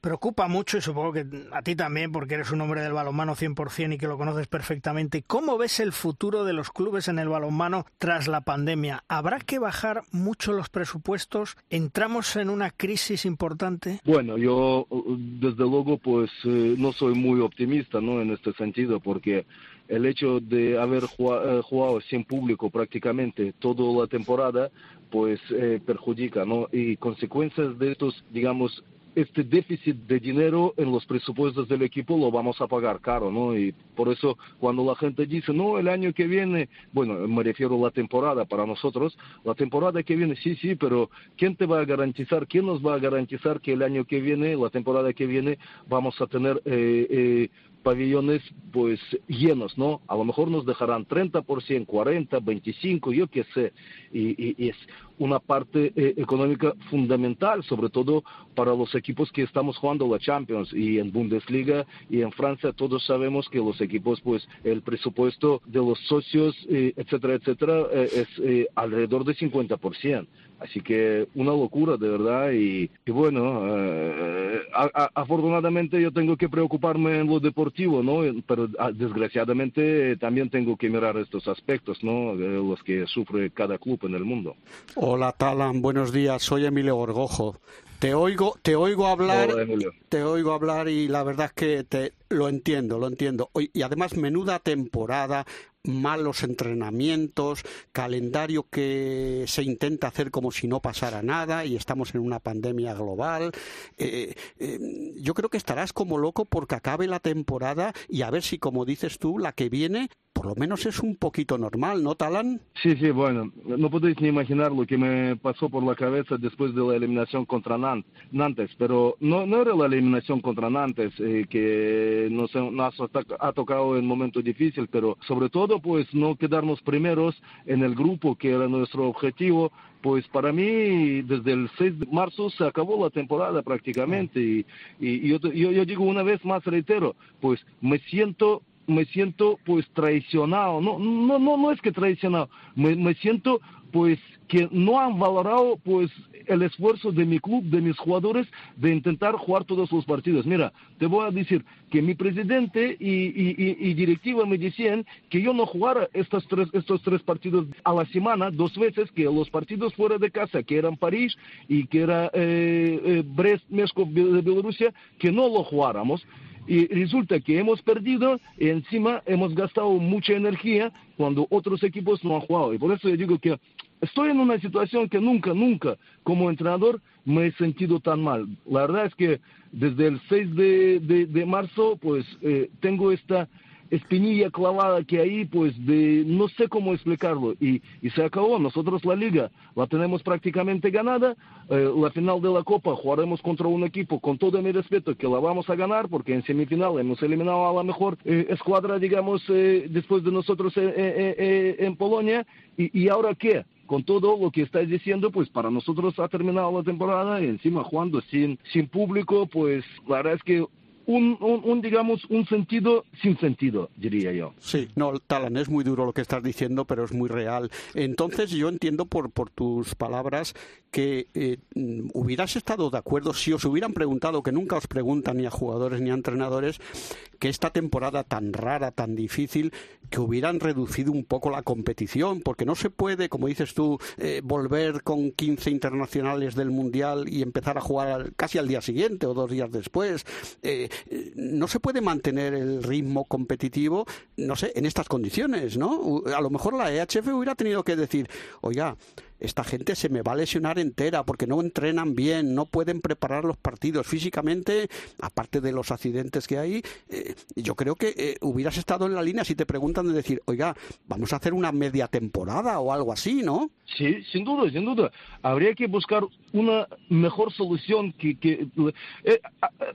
preocupa mucho, y supongo que a ti también, porque eres un hombre del balonmano 100% y que lo conoces perfectamente. ¿Cómo ves el futuro de los clubes en el balonmano tras la pandemia? ¿Habrá que bajar mucho los presupuestos? ¿Entramos en una crisis importante? Bueno, yo desde luego pues eh, no soy muy optimista ¿no? en este sentido porque el hecho de haber jugado, eh, jugado sin público prácticamente toda la temporada pues eh, perjudica, ¿no? Y consecuencias de estos, digamos, este déficit de dinero en los presupuestos del equipo lo vamos a pagar caro, ¿no? Y por eso cuando la gente dice, no, el año que viene, bueno, me refiero a la temporada para nosotros, la temporada que viene, sí, sí, pero ¿quién te va a garantizar, quién nos va a garantizar que el año que viene, la temporada que viene, vamos a tener eh, eh, pabellones pues llenos, ¿no? A lo mejor nos dejarán 30%, 40, 25, yo qué sé, y, y, es una parte eh, económica fundamental, sobre todo para los equipos que estamos jugando la Champions y en Bundesliga y en Francia todos sabemos que los equipos pues el presupuesto de los socios, eh, etcétera, etcétera, eh, es alrededor de 50%. Así que una locura, de verdad. Y, bueno, eh, a, afortunadamente yo tengo que preocuparme en lo deportivo, ¿no? Pero a, desgraciadamente también tengo que mirar estos aspectos, ¿no? Los que sufre cada club en el mundo. Hola, Talan. Buenos días. Soy Emilio Gorgojo. Te oigo, te oigo hablar, Hola, te oigo hablar y la verdad es que te lo entiendo, lo entiendo. Y además menuda temporada, malos entrenamientos, calendario que se intenta hacer como si no pasara nada y estamos en una pandemia global. Eh, eh, yo creo que estarás como loco porque acabe la temporada y a ver si, como dices tú, la que viene por lo menos es un poquito normal, ¿no, Talan? Sí, sí, bueno, no podéis ni imaginar lo que me pasó por la cabeza después de la eliminación contra Nantes, pero no, no era la eliminación contra Nantes eh, que nos, nos ha tocado en momento difícil, pero sobre todo pues no quedarnos primeros en el grupo que era nuestro objetivo, pues para mí desde el 6 de marzo se acabó la temporada prácticamente y, y yo, yo, yo digo una vez más, reitero, pues me siento me siento pues traicionado. No, no, no, no es que traicionado, me, me siento pues que no han valorado pues el esfuerzo de mi club, de mis jugadores, de intentar jugar todos los partidos. Mira, te voy a decir que mi presidente y, y, y, directiva me decían que yo no jugara estos tres, estos tres partidos a la semana, dos veces, que los partidos fuera de casa, que eran París y que era eh, eh, Brest, de Bielorrusia, que no lo jugáramos y resulta que hemos perdido y encima hemos gastado mucha energía cuando otros equipos no han jugado. Y por eso yo digo que estoy en una situación que nunca, nunca como entrenador me he sentido tan mal. La verdad es que desde el 6 de, de, de marzo pues eh, tengo esta espinilla clavada que hay, pues de no sé cómo explicarlo. Y, y se acabó. Nosotros la liga la tenemos prácticamente ganada. Eh, la final de la Copa jugaremos contra un equipo, con todo mi respeto, que la vamos a ganar, porque en semifinal hemos eliminado a la mejor eh, escuadra, digamos, eh, después de nosotros en Polonia. Y, ¿Y ahora qué? con todo lo que estás diciendo, pues para nosotros ha terminado la temporada y encima jugando sin, sin público, pues la verdad es que un, un, digamos, un sentido sin sentido, diría yo. Sí, no, Talan, es muy duro lo que estás diciendo, pero es muy real. Entonces, yo entiendo por, por tus palabras que eh, hubieras estado de acuerdo si os hubieran preguntado, que nunca os preguntan ni a jugadores ni a entrenadores, que esta temporada tan rara, tan difícil, que hubieran reducido un poco la competición, porque no se puede, como dices tú, eh, volver con 15 internacionales del Mundial y empezar a jugar casi al día siguiente o dos días después. Eh, no se puede mantener el ritmo competitivo, no sé, en estas condiciones, ¿no? A lo mejor la EHF hubiera tenido que decir, oiga, esta gente se me va a lesionar entera porque no entrenan bien, no pueden preparar los partidos físicamente, aparte de los accidentes que hay. Eh, yo creo que eh, hubieras estado en la línea si te preguntan de decir, oiga, vamos a hacer una media temporada o algo así, ¿no? Sí, sin duda, sin duda. Habría que buscar una mejor solución que... que eh,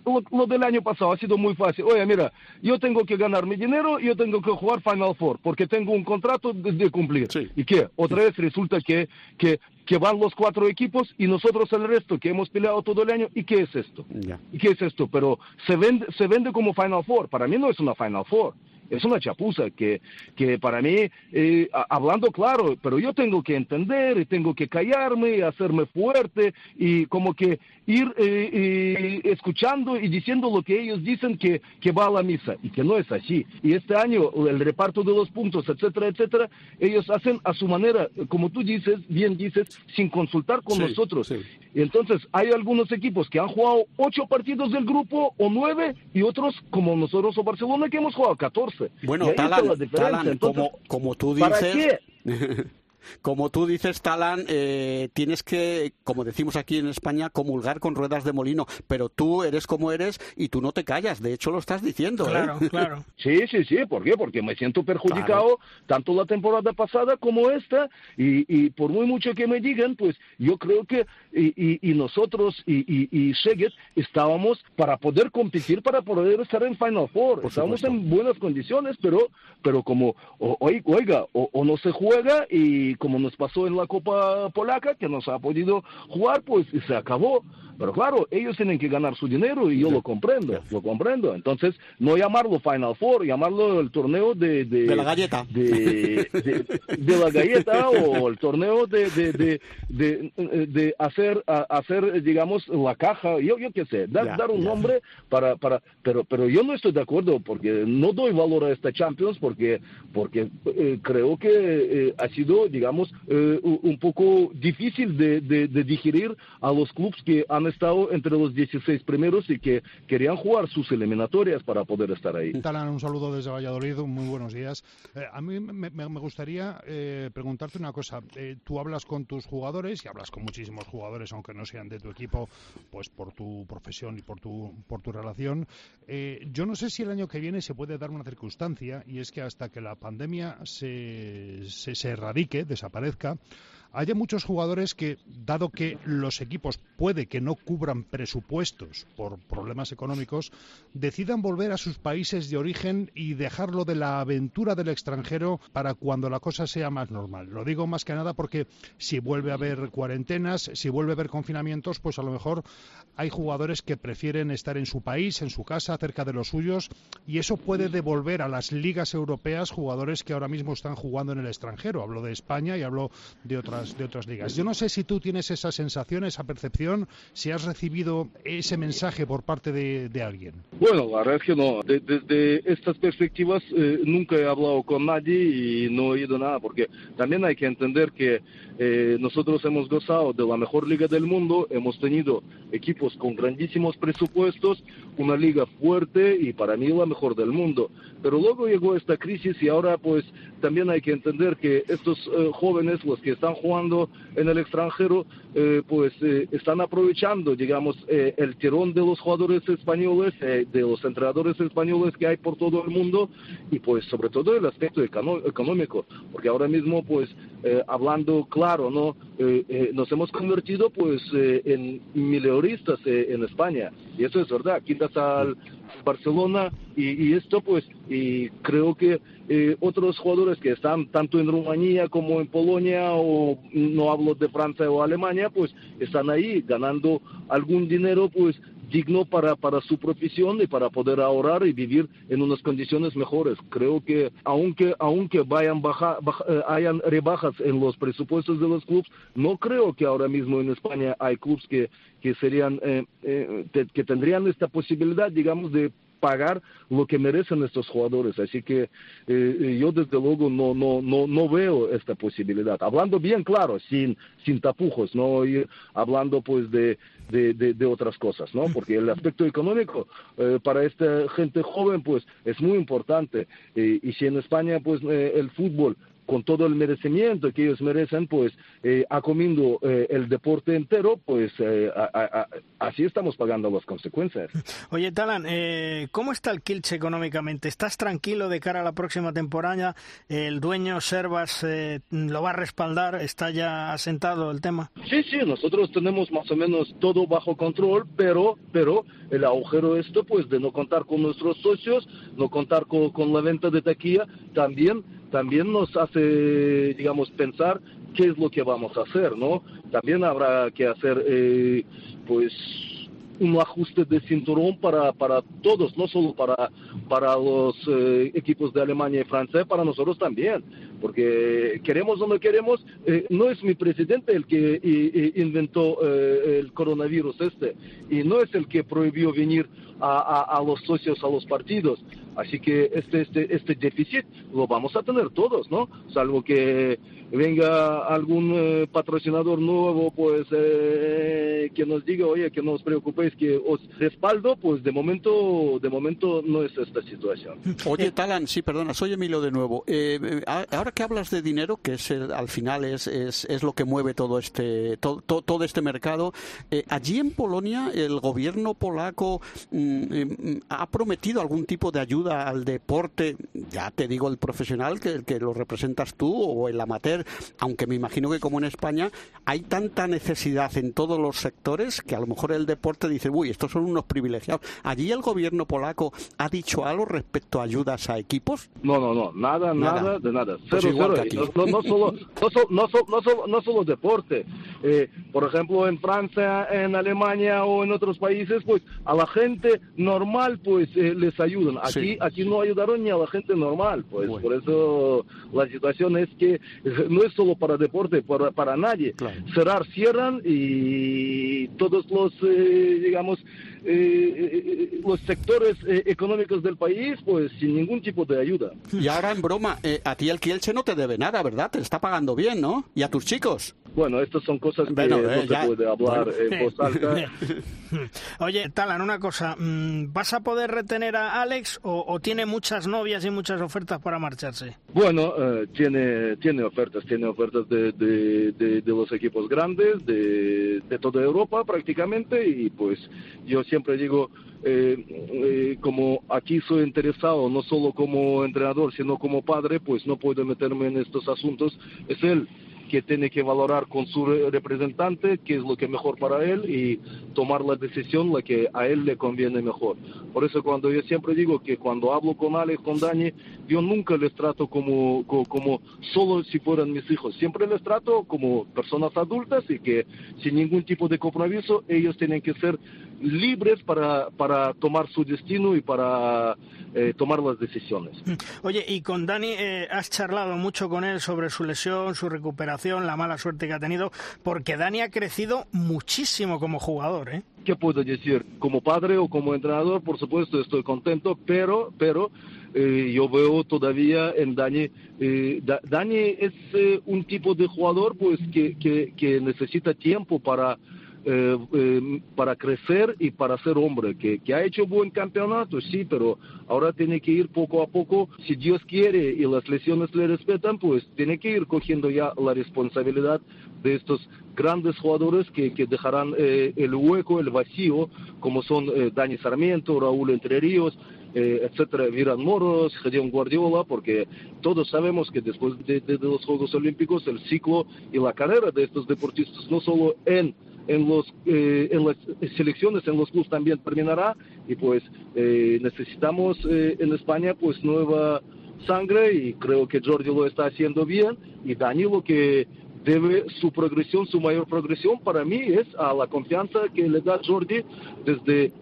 lo, lo, del año pasado ha sido muy fácil. Oye, mira, yo tengo que ganar mi dinero, yo tengo que jugar Final Four, porque tengo un contrato de, de cumplir. Sí. ¿Y qué? Otra vez resulta que, que, que, van los cuatro equipos y nosotros el resto, que hemos peleado todo el año, ¿y qué es esto? Yeah. ¿Y qué es esto? Pero se vende, se vende como Final Four. Para mí no es una Final Four es una chapuza que, que para mí, eh, hablando claro, pero yo tengo que entender y tengo que callarme y hacerme fuerte y como que ir eh, eh, escuchando y diciendo lo que ellos dicen que, que va a la misa y que no es así. Y este año el reparto de los puntos, etcétera, etcétera, ellos hacen a su manera, como tú dices, bien dices, sin consultar con sí, nosotros. sí. Y entonces hay algunos equipos que han jugado ocho partidos del grupo o nueve y otros como nosotros o Barcelona que hemos jugado 14. Bueno, Talan. Talan, como, como tú ¿Para dices... qué? Como tú dices, Talan, eh, tienes que, como decimos aquí en España, comulgar con ruedas de molino, pero tú eres como eres y tú no te callas, de hecho lo estás diciendo. ¿eh? Claro, claro. Sí, sí, sí, ¿por qué? Porque me siento perjudicado tanto la temporada pasada como esta y, y por muy mucho que me digan, pues yo creo que y, y, y nosotros y, y, y Szeged estábamos para poder competir, para poder estar en Final Four, Por estábamos supuesto. en buenas condiciones, pero pero como, o- oi- oiga, o, o no se juega y como nos pasó en la Copa Polaca, que no se ha podido jugar, pues se acabó. Pero claro, ellos tienen que ganar su dinero y yo lo comprendo, lo comprendo. Entonces, no llamarlo Final Four, llamarlo el torneo de... De, De la galleta. De, de- de la galleta o el torneo de, de, de, de, de hacer, a- hacer, digamos, la caja, yo, yo qué sé, dar, Ya, dar un ya. nombre para... para pero, pero yo no estoy de acuerdo porque no doy valor a esta Champions porque, porque eh, creo que eh, ha sido, digamos, eh, un poco difícil de, de, de digerir a los clubes que han estado entre los 16 primeros y que querían jugar sus eliminatorias para poder estar ahí. Talan, un saludo desde Valladolid, muy buenos días. Eh, a mí me- me gustaría eh, preguntarte una cosa. Eh, tú hablas con tus jugadores y hablas con muchísimos jugadores, aunque no sean de tu equipo, pues por tu profesión y por tu, por tu relación. Eh, yo no sé si el año que viene se puede dar una circunstancia y es que hasta que la pandemia se, se, se erradique, desaparezca, haya muchos jugadores que, dado que los equipos puede que no cubran presupuestos por problemas económicos, decidan volver a sus países de origen y dejarlo de la aventura del extranjero para cuando la cosa sea más normal. Lo digo más que nada porque si vuelve a haber cuarentenas, si vuelve a haber confinamientos, pues a lo mejor hay jugadores que prefieren estar en su país, en su casa, cerca de los suyos, y eso puede devolver a las ligas europeas jugadores que ahora mismo están jugando en el extranjero. Hablo de España y hablo de otras, de otras ligas. Yo no sé si tú tienes esa sensación, esa percepción, si has recibido ese mensaje por parte de, alguien. Bueno, la verdad es que no. desde estas perspectivas eh, nunca he hablado con nadie y no he oído nada, porque también hay que entender que eh, nosotros hemos gozado de la mejor liga del mundo, hemos tenido equipos con grandísimos presupuestos, una liga fuerte y para mí la mejor del mundo. Pero luego llegó esta crisis y ahora pues también hay que entender que estos eh, jóvenes, los que están jugando en el extranjero, eh, pues están aprovechando, digamos, el tirón de los jugadores españoles, de los entrenadores españoles que hay por todo el mundo y pues sobre todo el aspecto económico, porque ahora mismo pues hablando claro, claro, ¿no? Eh, eh, nos hemos convertido pues eh, en mileuristas en España y eso es verdad. Quitas al Barcelona y, esto pues y creo que otros jugadores que están tanto en Rumanía como en Polonia o no hablo de Francia o Alemania pues están ahí ganando algún dinero pues digno para, para su profesión y para poder ahorrar y vivir en unas condiciones mejores. Creo que aunque, aunque vayan baja, eh, hayan rebajas en los presupuestos de los clubes, no creo que ahora mismo en España hay clubes que, que serían, eh, eh, que tendrían esta posibilidad, digamos, de pagar lo que merecen estos jugadores. Así que eh, yo desde luego no, no, no, no veo esta posibilidad. Hablando bien claro, sin, sin tapujos, no ir hablando pues de, de, de, otras cosas, ¿no? Porque el aspecto económico eh, para esta gente joven pues es muy importante. y si en España pues eh, el fútbol con todo el merecimiento que ellos merecen, pues eh, ha comido eh, el deporte entero, pues eh, así estamos pagando las consecuencias. Oye, Talan, eh, ¿cómo está el Kilche económicamente? ¿Estás tranquilo de cara a la próxima temporada? ¿El dueño Servas lo va a respaldar? ¿Está ya asentado el tema? Sí, sí, nosotros tenemos más o menos todo bajo control, pero, pero el agujero esto, pues de no contar con nuestros socios, no contar con, con la venta de taquilla, también también nos hace, digamos, pensar qué es lo que vamos a hacer, ¿no? También habrá que hacer, eh, pues, un ajuste de cinturón para, para todos, no solo para, para los eh, equipos de Alemania y Francia, para nosotros también, porque queremos o no queremos, eh, no es mi presidente el que inventó el coronavirus este, y no es el que prohibió venir a, a los socios a los partidos. Así que este, este, este déficit lo vamos a tener todos, ¿no? Salvo que venga algún eh, patrocinador nuevo, pues eh, que nos diga, oye, que no os preocupéis, que os respaldo, pues de momento, de momento no es esta situación. Oye, Talan, sí, perdona, soy Emilio de nuevo. Eh, ahora que hablas de dinero, que es al final es, es, es, lo que mueve todo este, todo, todo este mercado, allí en Polonia el gobierno polaco mm, mm, ha prometido algún tipo de ayuda al deporte, ya te digo el profesional, que, que lo representas tú o el amateur aunque me imagino que como en España hay tanta necesidad en todos los sectores que a lo mejor el deporte dice, uy, estos son unos privilegiados. ¿Allí el gobierno polaco ha dicho algo respecto a ayudas a equipos? No, no, no, nada, nada, de nada. Pues cero, cero. No, no, solo, no, solo, no, solo, deporte. Eh, por ejemplo, en Francia, en Alemania o en otros países, pues a la gente normal pues eh, les ayudan. Aquí, aquí no ayudaron ni a la gente normal, pues por eso la situación es que no es solo para deporte, para, para nadie. Cerrar, cierran y todos los, eh, digamos, eh, eh, los sectores económicos del país, pues sin ningún tipo de ayuda. Y ahora en broma, a ti el Kielche no te debe nada, ¿verdad? Te está pagando bien, ¿no? ¿Y a tus chicos? Bueno, estas son cosas que no se puede hablar en voz alta. Oye, Talan, una cosa, mm, ¿vas a poder retener a Alex o, tiene muchas novias y muchas ofertas para marcharse? Bueno, tiene, tiene ofertas, tiene ofertas de, de, los equipos grandes, de, de, toda Europa prácticamente, y pues yo siempre digo, eh, eh, como aquí soy interesado no solo como entrenador, sino como padre, pues no puedo meterme en estos asuntos. Es él que tiene que valorar con su representante qué es lo que mejor para él y tomar la decisión la que a él le conviene mejor. Por eso cuando yo siempre digo que cuando hablo con Alex, con Dani, yo nunca les trato como, como, solo si fueran mis hijos, siempre les trato como personas adultas y que sin ningún tipo de compromiso ellos tienen que ser libres para, para tomar su destino y para eh, tomar las decisiones. Oye, y con Dani eh, has charlado mucho con él sobre su lesión, su recuperación, la mala suerte que ha tenido, porque Dani ha crecido muchísimo como jugador, ¿eh? ¿Qué puedo decir? Como padre o como entrenador, por supuesto, estoy contento, pero, pero eh, yo veo todavía en Dani, Dani es un tipo de jugador pues que, que, que necesita tiempo para eh, eh, para crecer y para ser hombre, que, que ha hecho buen campeonato, sí, pero ahora tiene que ir poco a poco, si Dios quiere y las lesiones le respetan, pues tiene que ir cogiendo ya la responsabilidad de estos grandes jugadores que, que dejarán eh, el hueco, el vacío, como son eh, Dani Sarmiento, Raúl Entre Ríos, eh, etcétera, Viran Moros, Gedeon Guardiola, porque todos sabemos que después de, los Juegos Olímpicos el ciclo y la carrera de estos deportistas, no solo en en, los, eh, en las selecciones, en los clubes también terminará. Y pues eh, necesitamos eh, en España pues nueva sangre y creo que Jordi lo está haciendo bien. Y Dani lo que debe su progresión, su mayor progresión para mí es a la confianza que le da Jordi desde,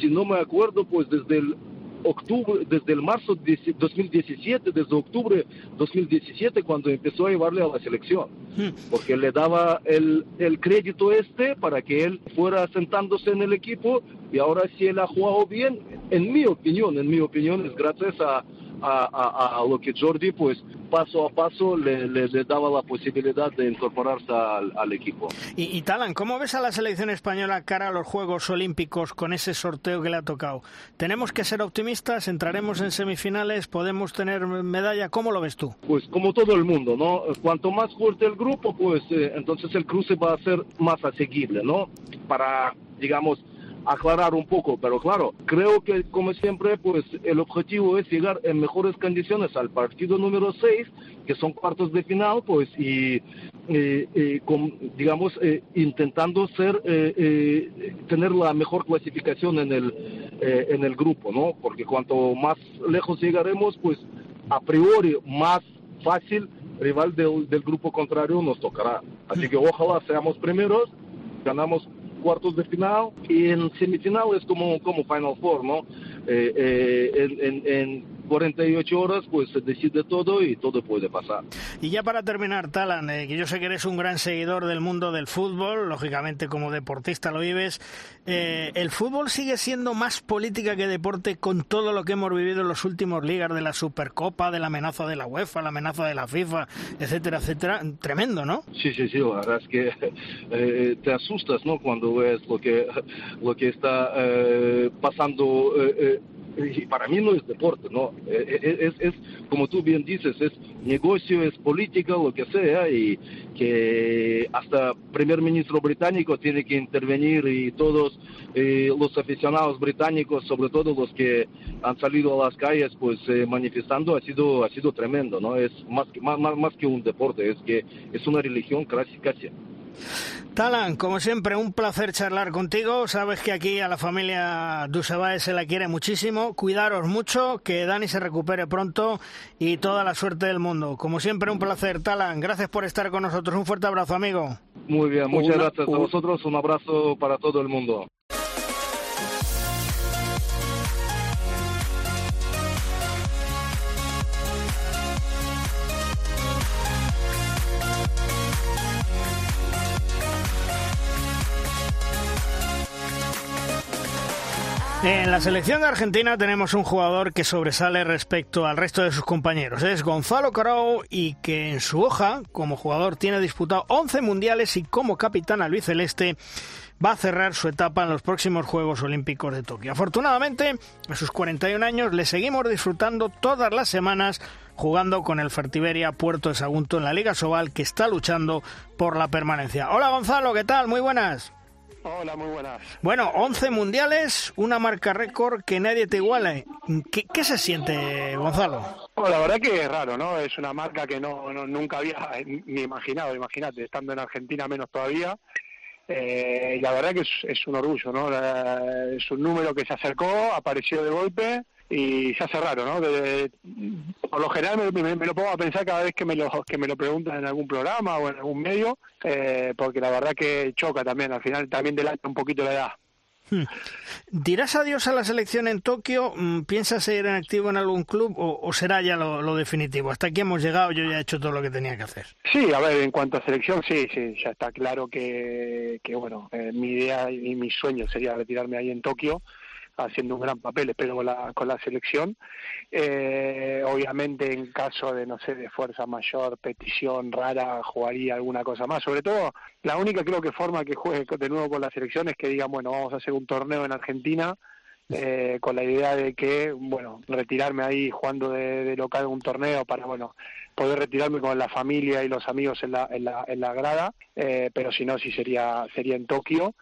si no me acuerdo, pues desde el octubre, desde el marzo de 2017, desde octubre 2017, cuando empezó a llevarle a la selección, hmm. porque le daba el, el crédito este para que él fuera sentándose en el equipo y ahora si él ha jugado bien, en mi opinión, en mi opinión es gracias a, a, a, lo que Jordi, pues paso a paso le, le, daba la posibilidad de incorporarse al, equipo. Y, y, Talan, ¿cómo ves a la selección española cara a los Juegos Olímpicos con ese sorteo que le ha tocado? ¿Tenemos que ser optimistas? ¿Entraremos en semifinales? ¿Podemos tener medalla? ¿Cómo lo ves tú? Pues como todo el mundo, ¿no? Cuanto más fuerte el grupo, pues eh, entonces el cruce va a ser más asequible, ¿no? Para, digamos, aclarar un poco, pero claro, creo que como siempre, pues el objetivo es llegar en mejores condiciones al partido número 6, que son cuartos de final, pues y, con, digamos, eh, intentando ser, eh, eh, tener la mejor clasificación en el, en el grupo, ¿no? Porque cuanto más lejos llegaremos, pues a priori más fácil rival del, del grupo contrario nos tocará. Así que ojalá seamos primeros, ganamos cuartos de final y en semifinales como, como Final Four, ¿no? Eh, eh, en, en 48 horas pues se decide todo y todo puede pasar. Y ya para terminar, Talan, eh, que yo sé que eres un gran seguidor del mundo del fútbol, lógicamente como deportista lo vives, eh, ¿el fútbol sigue siendo más política que deporte con todo lo que hemos vivido en los últimos ligas de la Supercopa, de la amenaza de la UEFA, la amenaza de la FIFA, etcétera, etcétera? Tremendo, ¿no? Sí, sí, sí, la verdad es que eh, te asustas, ¿no? Cuando ves lo que, lo que está pasando y para mí no es deporte, no, eh, eh, es, es, como tú bien dices, es negocio, es política, lo que sea, y que hasta primer ministro británico tiene que intervenir y todos eh, los aficionados británicos, sobre todo los que han salido a las calles, pues manifestando, ha sido, ha sido tremendo, ¿no? Es más que, más, más que un deporte, es que es una religión casi, casi. Talan, como siempre, un placer charlar contigo. Sabes que aquí a la familia Dusebae se la quiere muchísimo. Cuidaros mucho, que Dani se recupere pronto y toda la suerte del mundo. Como siempre, un placer, Talan. Gracias por estar con nosotros. Un fuerte abrazo, amigo. Muy bien, muchas gracias a vosotros. Un abrazo para todo el mundo. En la selección de Argentina tenemos un jugador que sobresale respecto al resto de sus compañeros. Es Gonzalo Corao y que en su hoja como jugador tiene disputado 11 mundiales y como capitán albiceleste va a cerrar su etapa en los próximos Juegos Olímpicos de Tokio. Afortunadamente, a sus 41 años le seguimos disfrutando todas las semanas jugando con el Fertiberia Puerto de Sagunto en la Liga Sobal que está luchando por la permanencia. Hola Gonzalo, ¿qué tal? Muy buenas. Hola, muy buenas. Bueno, 11 mundiales, una marca récord que nadie te iguale. ¿Qué, se siente, Gonzalo? Bueno, la verdad que es raro, ¿no? Es una marca que no, no- nunca había ni imaginado, imagínate, estando en Argentina menos todavía. Eh, y la verdad que es, es un orgullo, ¿no? La- es un número que se acercó, apareció de golpe y se hace raro, ¿no? De- por lo general me, me- me lo pongo a pensar cada vez que me lo, que me lo preguntan en algún programa o en algún medio, eh, porque la verdad que choca también, al final también delata un poquito la edad. ¿Dirás adiós a la selección en Tokio? Mm, ¿Piensas seguir en activo en algún club o, o será ya lo, lo definitivo? Hasta aquí hemos llegado, yo ya he hecho todo lo que tenía que hacer. Sí, a ver, en cuanto a selección, sí, sí, ya está claro que, que bueno, eh, mi idea y mi sueño sería retirarme ahí en Tokio, haciendo un gran papel, espero, con la, con la selección. Eh, obviamente, en caso de, no sé, de fuerza mayor, petición rara, jugaría alguna cosa más. Sobre todo, la única creo que forma que juegue de nuevo con la selección es que digan, bueno, vamos a hacer un torneo en Argentina, eh, con la idea de que, bueno, retirarme ahí jugando de, de local en un torneo para, bueno, poder retirarme con la familia y los amigos en la, en la, en la grada, eh, pero si no, sí sería, sería en Tokio.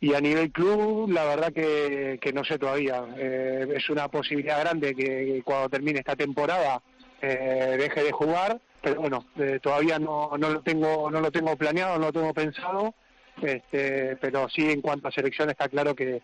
Y a nivel club, la verdad que, que no sé todavía. Eh, es una posibilidad grande que cuando termine esta temporada eh, deje de jugar, pero bueno, eh, todavía no, no lo tengo no lo tengo planeado, no lo tengo pensado, este, pero sí en cuanto a selección está claro que,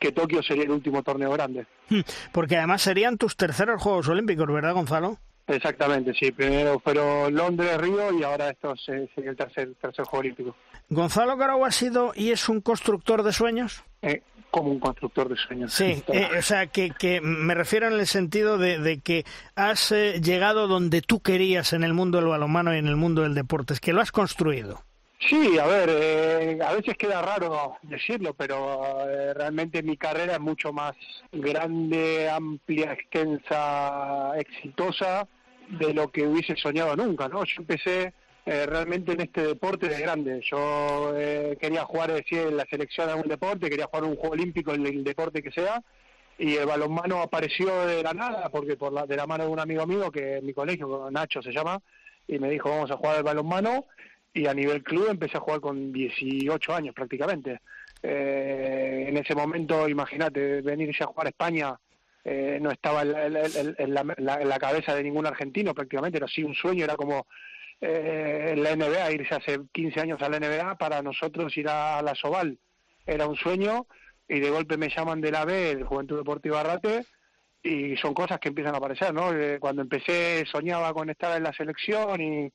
que Tokio sería el último torneo grande. Hmm, Porque además serían tus terceros Juegos Olímpicos, ¿verdad, Gonzalo? Exactamente, sí. Primero fueron Londres, Río y ahora esto se- sería el tercer, tercer Juego Olímpico. ¿Gonzalo Garau ha sido y es un constructor de sueños? Eh, como un constructor de sueños. Sí, eh, o sea, que, que me refiero en el sentido de, de que has eh, llegado donde tú querías en el mundo del balonmano y en el mundo del deporte, es que lo has construido. Sí, a ver, eh, a veces queda raro decirlo, pero realmente mi carrera es mucho más grande, amplia, extensa, exitosa de lo que hubiese soñado nunca, ¿no? Yo empecé eh, realmente en este deporte de grande. Yo eh, quería jugar decía, en la selección de algún deporte, quería jugar un juego olímpico en el deporte que sea, y el balonmano apareció de la nada, porque por la, de la mano de un amigo mío que en mi colegio, Nacho se llama, y me dijo vamos a jugar al balonmano, y a nivel club empecé a jugar con 18 años prácticamente. Eh, en ese momento, imagínate, venirse a jugar a España eh, no estaba en la, en la- en la- cabeza de ningún argentino prácticamente, era así un sueño, era como eh, la NBA, irse hace 15 años a la NBA, para nosotros ir a la Soval era un sueño y de golpe me llaman de la B, el Juventud Deportiva Arrate, y son cosas que empiezan a aparecer, ¿no? Eh, Cuando empecé soñaba con estar en la selección y,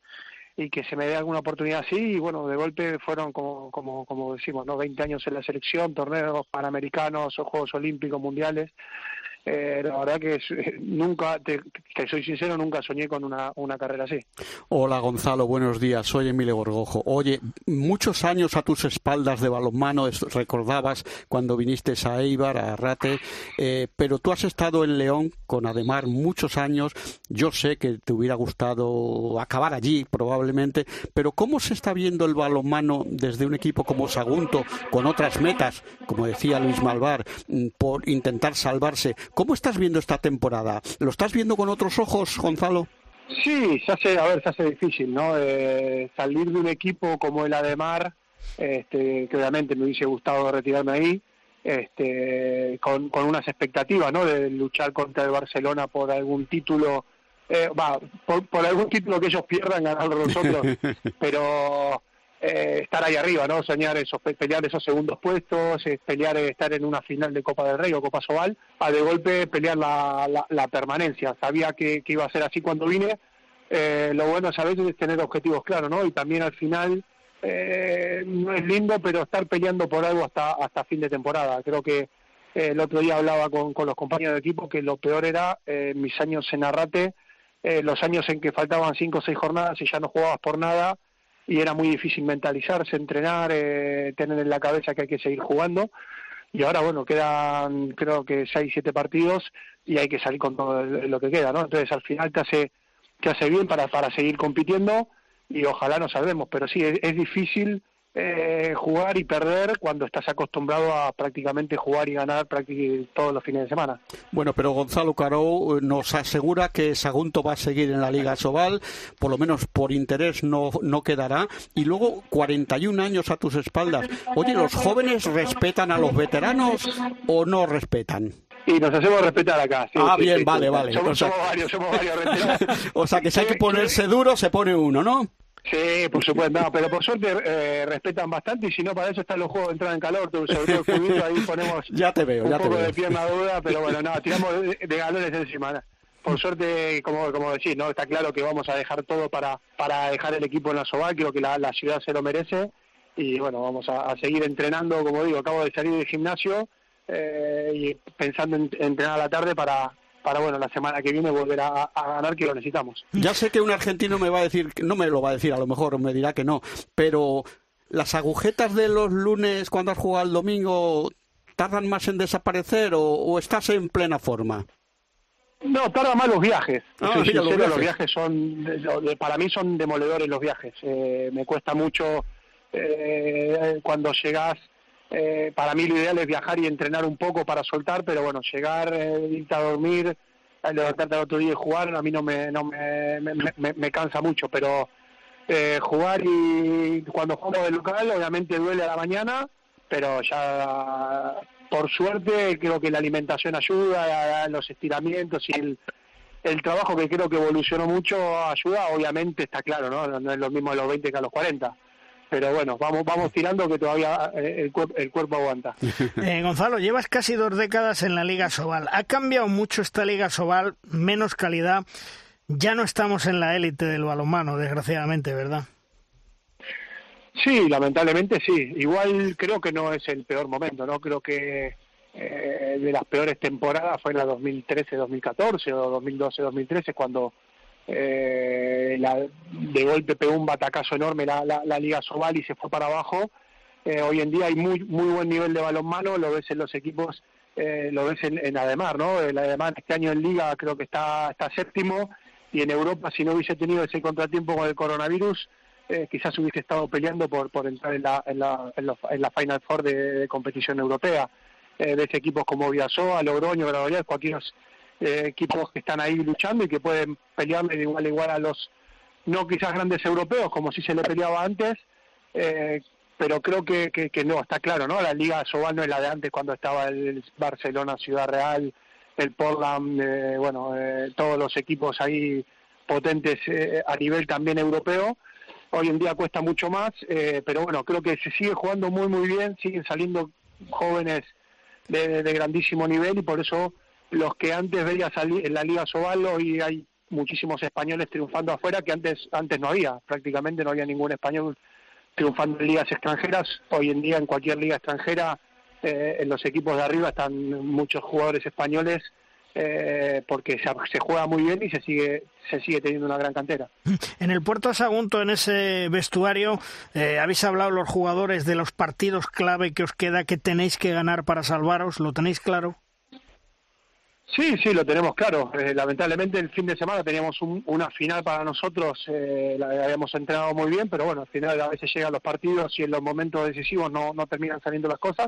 y que se me dé alguna oportunidad así, y bueno, de golpe fueron como, como, como decimos, ¿no? 20 años en la selección, torneos panamericanos, Juegos Olímpicos, Mundiales, eh, la verdad que es- nunca, te, soy sincero, nunca soñé con una, una carrera así. Hola Gonzalo, buenos días. Soy Emilio Gorgojo. Oye, muchos años a tus espaldas de balonmano, recordabas cuando viniste a Eibar, a Arrate, eh, pero tú has estado en León con Ademar muchos años. Yo sé que te hubiera gustado acabar allí, probablemente, pero ¿cómo se está viendo el balonmano desde un equipo como Sagunto, con otras metas, como decía Luis Malvar, mm, por intentar salvarse? ¿Cómo estás viendo esta temporada? ¿Lo estás viendo con otros ojos, Gonzalo? Sí, se hace, a ver, se hace difícil, ¿no? Eh, salir de un equipo como el Ademar, este, que obviamente me hubiese gustado retirarme ahí, este, con, con unas expectativas, ¿no? De luchar contra el Barcelona por algún título, eh, va, por, por algún título que ellos pierdan, ganarlo nosotros, pero eh, estar ahí arriba, ¿no? Soñar esos, pe- pelear esos segundos puestos, eh, pelear eh, estar en una final de Copa del Rey o Copa Sobal, a de golpe pelear la, la, la permanencia. Sabía que, iba a ser así cuando vine. Eh, lo bueno es a veces es tener objetivos claros, ¿no? Y también al final eh, no es lindo, pero estar peleando por algo hasta hasta fin de temporada. Creo que el otro día hablaba con, con los compañeros de equipo que lo peor era mis años en Arrate, los años en que faltaban cinco o seis jornadas y ya no jugabas por nada y era muy difícil mentalizarse, entrenar, eh, tener en la cabeza que hay que seguir jugando. Y ahora, bueno, quedan creo que seis, siete partidos y hay que salir con todo lo que queda, ¿no? Entonces al final te hace, te hace bien para, para seguir compitiendo y ojalá nos salvemos. Pero sí, es difícil eh, jugar y perder cuando estás acostumbrado a prácticamente jugar y ganar prácticamente todos los fines de semana. Bueno, pero Gonzalo Caró eh, nos asegura que Sagunto va a seguir en la Liga Sobal, por lo menos por interés no, no quedará, y luego 41 años a tus espaldas. Oye, ¿los jóvenes respetan a los veteranos o no respetan? Y nos hacemos respetar acá. sí, Ah, sí, bien, sí, vale, vale. Somos, O sea- somos varios, somos varios o sea que si hay que Sí, ponerse duro, se pone uno, ¿no? Sí, por supuesto, no, pero por suerte eh, respetan bastante y si no, para eso están los juegos de entrada en calor, sobre todo el ahí ponemos Ya te veo, un ya te poco veo. de pierna duda, pero bueno, no, tiramos de, de galones encima. ¿no? Por suerte, como, como decís, ¿no? está claro que vamos a dejar todo para, para dejar el equipo en la Soval, creo que la, la ciudad se lo merece y bueno, vamos a, a seguir entrenando, como digo, acabo de salir del gimnasio eh, y pensando en, en entrenar a la tarde para, para bueno, la semana que viene volver a, a ganar, que lo necesitamos. Ya sé que un argentino me va a decir, no me lo va a decir, a lo mejor me dirá que no, pero las agujetas de los lunes cuando has jugado el domingo tardan más en desaparecer o, o estás en plena forma. No, tarda más los viajes. Ah, mira, los viajes. son, para mí son demoledores los viajes. Eh, me cuesta mucho eh, cuando llegas. Eh, para mí lo ideal es viajar y entrenar un poco para soltar, pero bueno, llegar, eh, irte a dormir, eh, levantarte al otro día y jugar, a mí no me, no me, me, me- me cansa mucho, pero eh, jugar y cuando jugamos de local obviamente duele a la mañana, pero ya por suerte creo que la alimentación ayuda, los estiramientos y el, el trabajo que creo que evolucionó mucho ayuda, obviamente está claro, ¿no? No es lo mismo a los 20 que a los 40. Pero bueno, vamos vamos tirando que todavía eh, el, cuer- el cuerpo aguanta. Eh, Gonzalo, llevas casi dos décadas en la Liga Sobal. ¿Ha cambiado mucho esta Liga Sobal? Menos calidad. Ya no estamos en la élite del balonmano, desgraciadamente, ¿verdad? Sí, lamentablemente sí. Igual creo que no es el peor momento, ¿no? Creo que eh, de las peores temporadas fue en la 2013-2014 o 2012-2013 cuando eh, la, de golpe pegó un batacazo enorme la, Liga Sobal y se fue para abajo. Eh, hoy en día hay muy muy buen nivel de balonmano, lo ves en los equipos, eh, lo ves en, en Ademar, ¿no? El Ademar este año en Liga creo que está, está séptimo y en Europa si no hubiese tenido ese contratiempo con el coronavirus eh, quizás hubiese estado peleando por, por entrar en la, en la, en la, en la Final Four de, competición europea. Eh, ves equipos como Villasoa, Logroño, Granollers, cualquier eh, equipos que están ahí luchando y que pueden pelearle de igual a igual a los, no quizás grandes europeos, como si se le peleaba antes, eh, pero creo que, que, no, está claro, ¿no? La Liga Sobal no es la de antes cuando estaba el Barcelona, Ciudad Real, el Portland, eh, bueno, eh, todos los equipos ahí potentes eh, a nivel también europeo. Hoy en día cuesta mucho más, eh, pero bueno, creo que se sigue jugando muy, muy bien, siguen saliendo jóvenes de, de grandísimo nivel y por eso los que antes veías salir en la Liga Sobal, hoy hay muchísimos españoles triunfando afuera que antes antes no había, prácticamente no había ningún español triunfando en ligas extranjeras. Hoy en día en cualquier liga extranjera, eh, en los equipos de arriba están muchos jugadores españoles eh, porque se, se juega muy bien y se sigue se sigue teniendo una gran cantera. En el Puerto Sagunto, en ese vestuario, eh, habéis hablado los jugadores de los partidos clave que os queda, que tenéis que ganar para salvaros, ¿lo tenéis claro? Sí, sí, lo tenemos claro. Eh, lamentablemente el fin de semana teníamos un- una final para nosotros, eh, la habíamos entrenado muy bien, pero bueno, al final a veces llegan los partidos y en los momentos decisivos no, no terminan saliendo las cosas.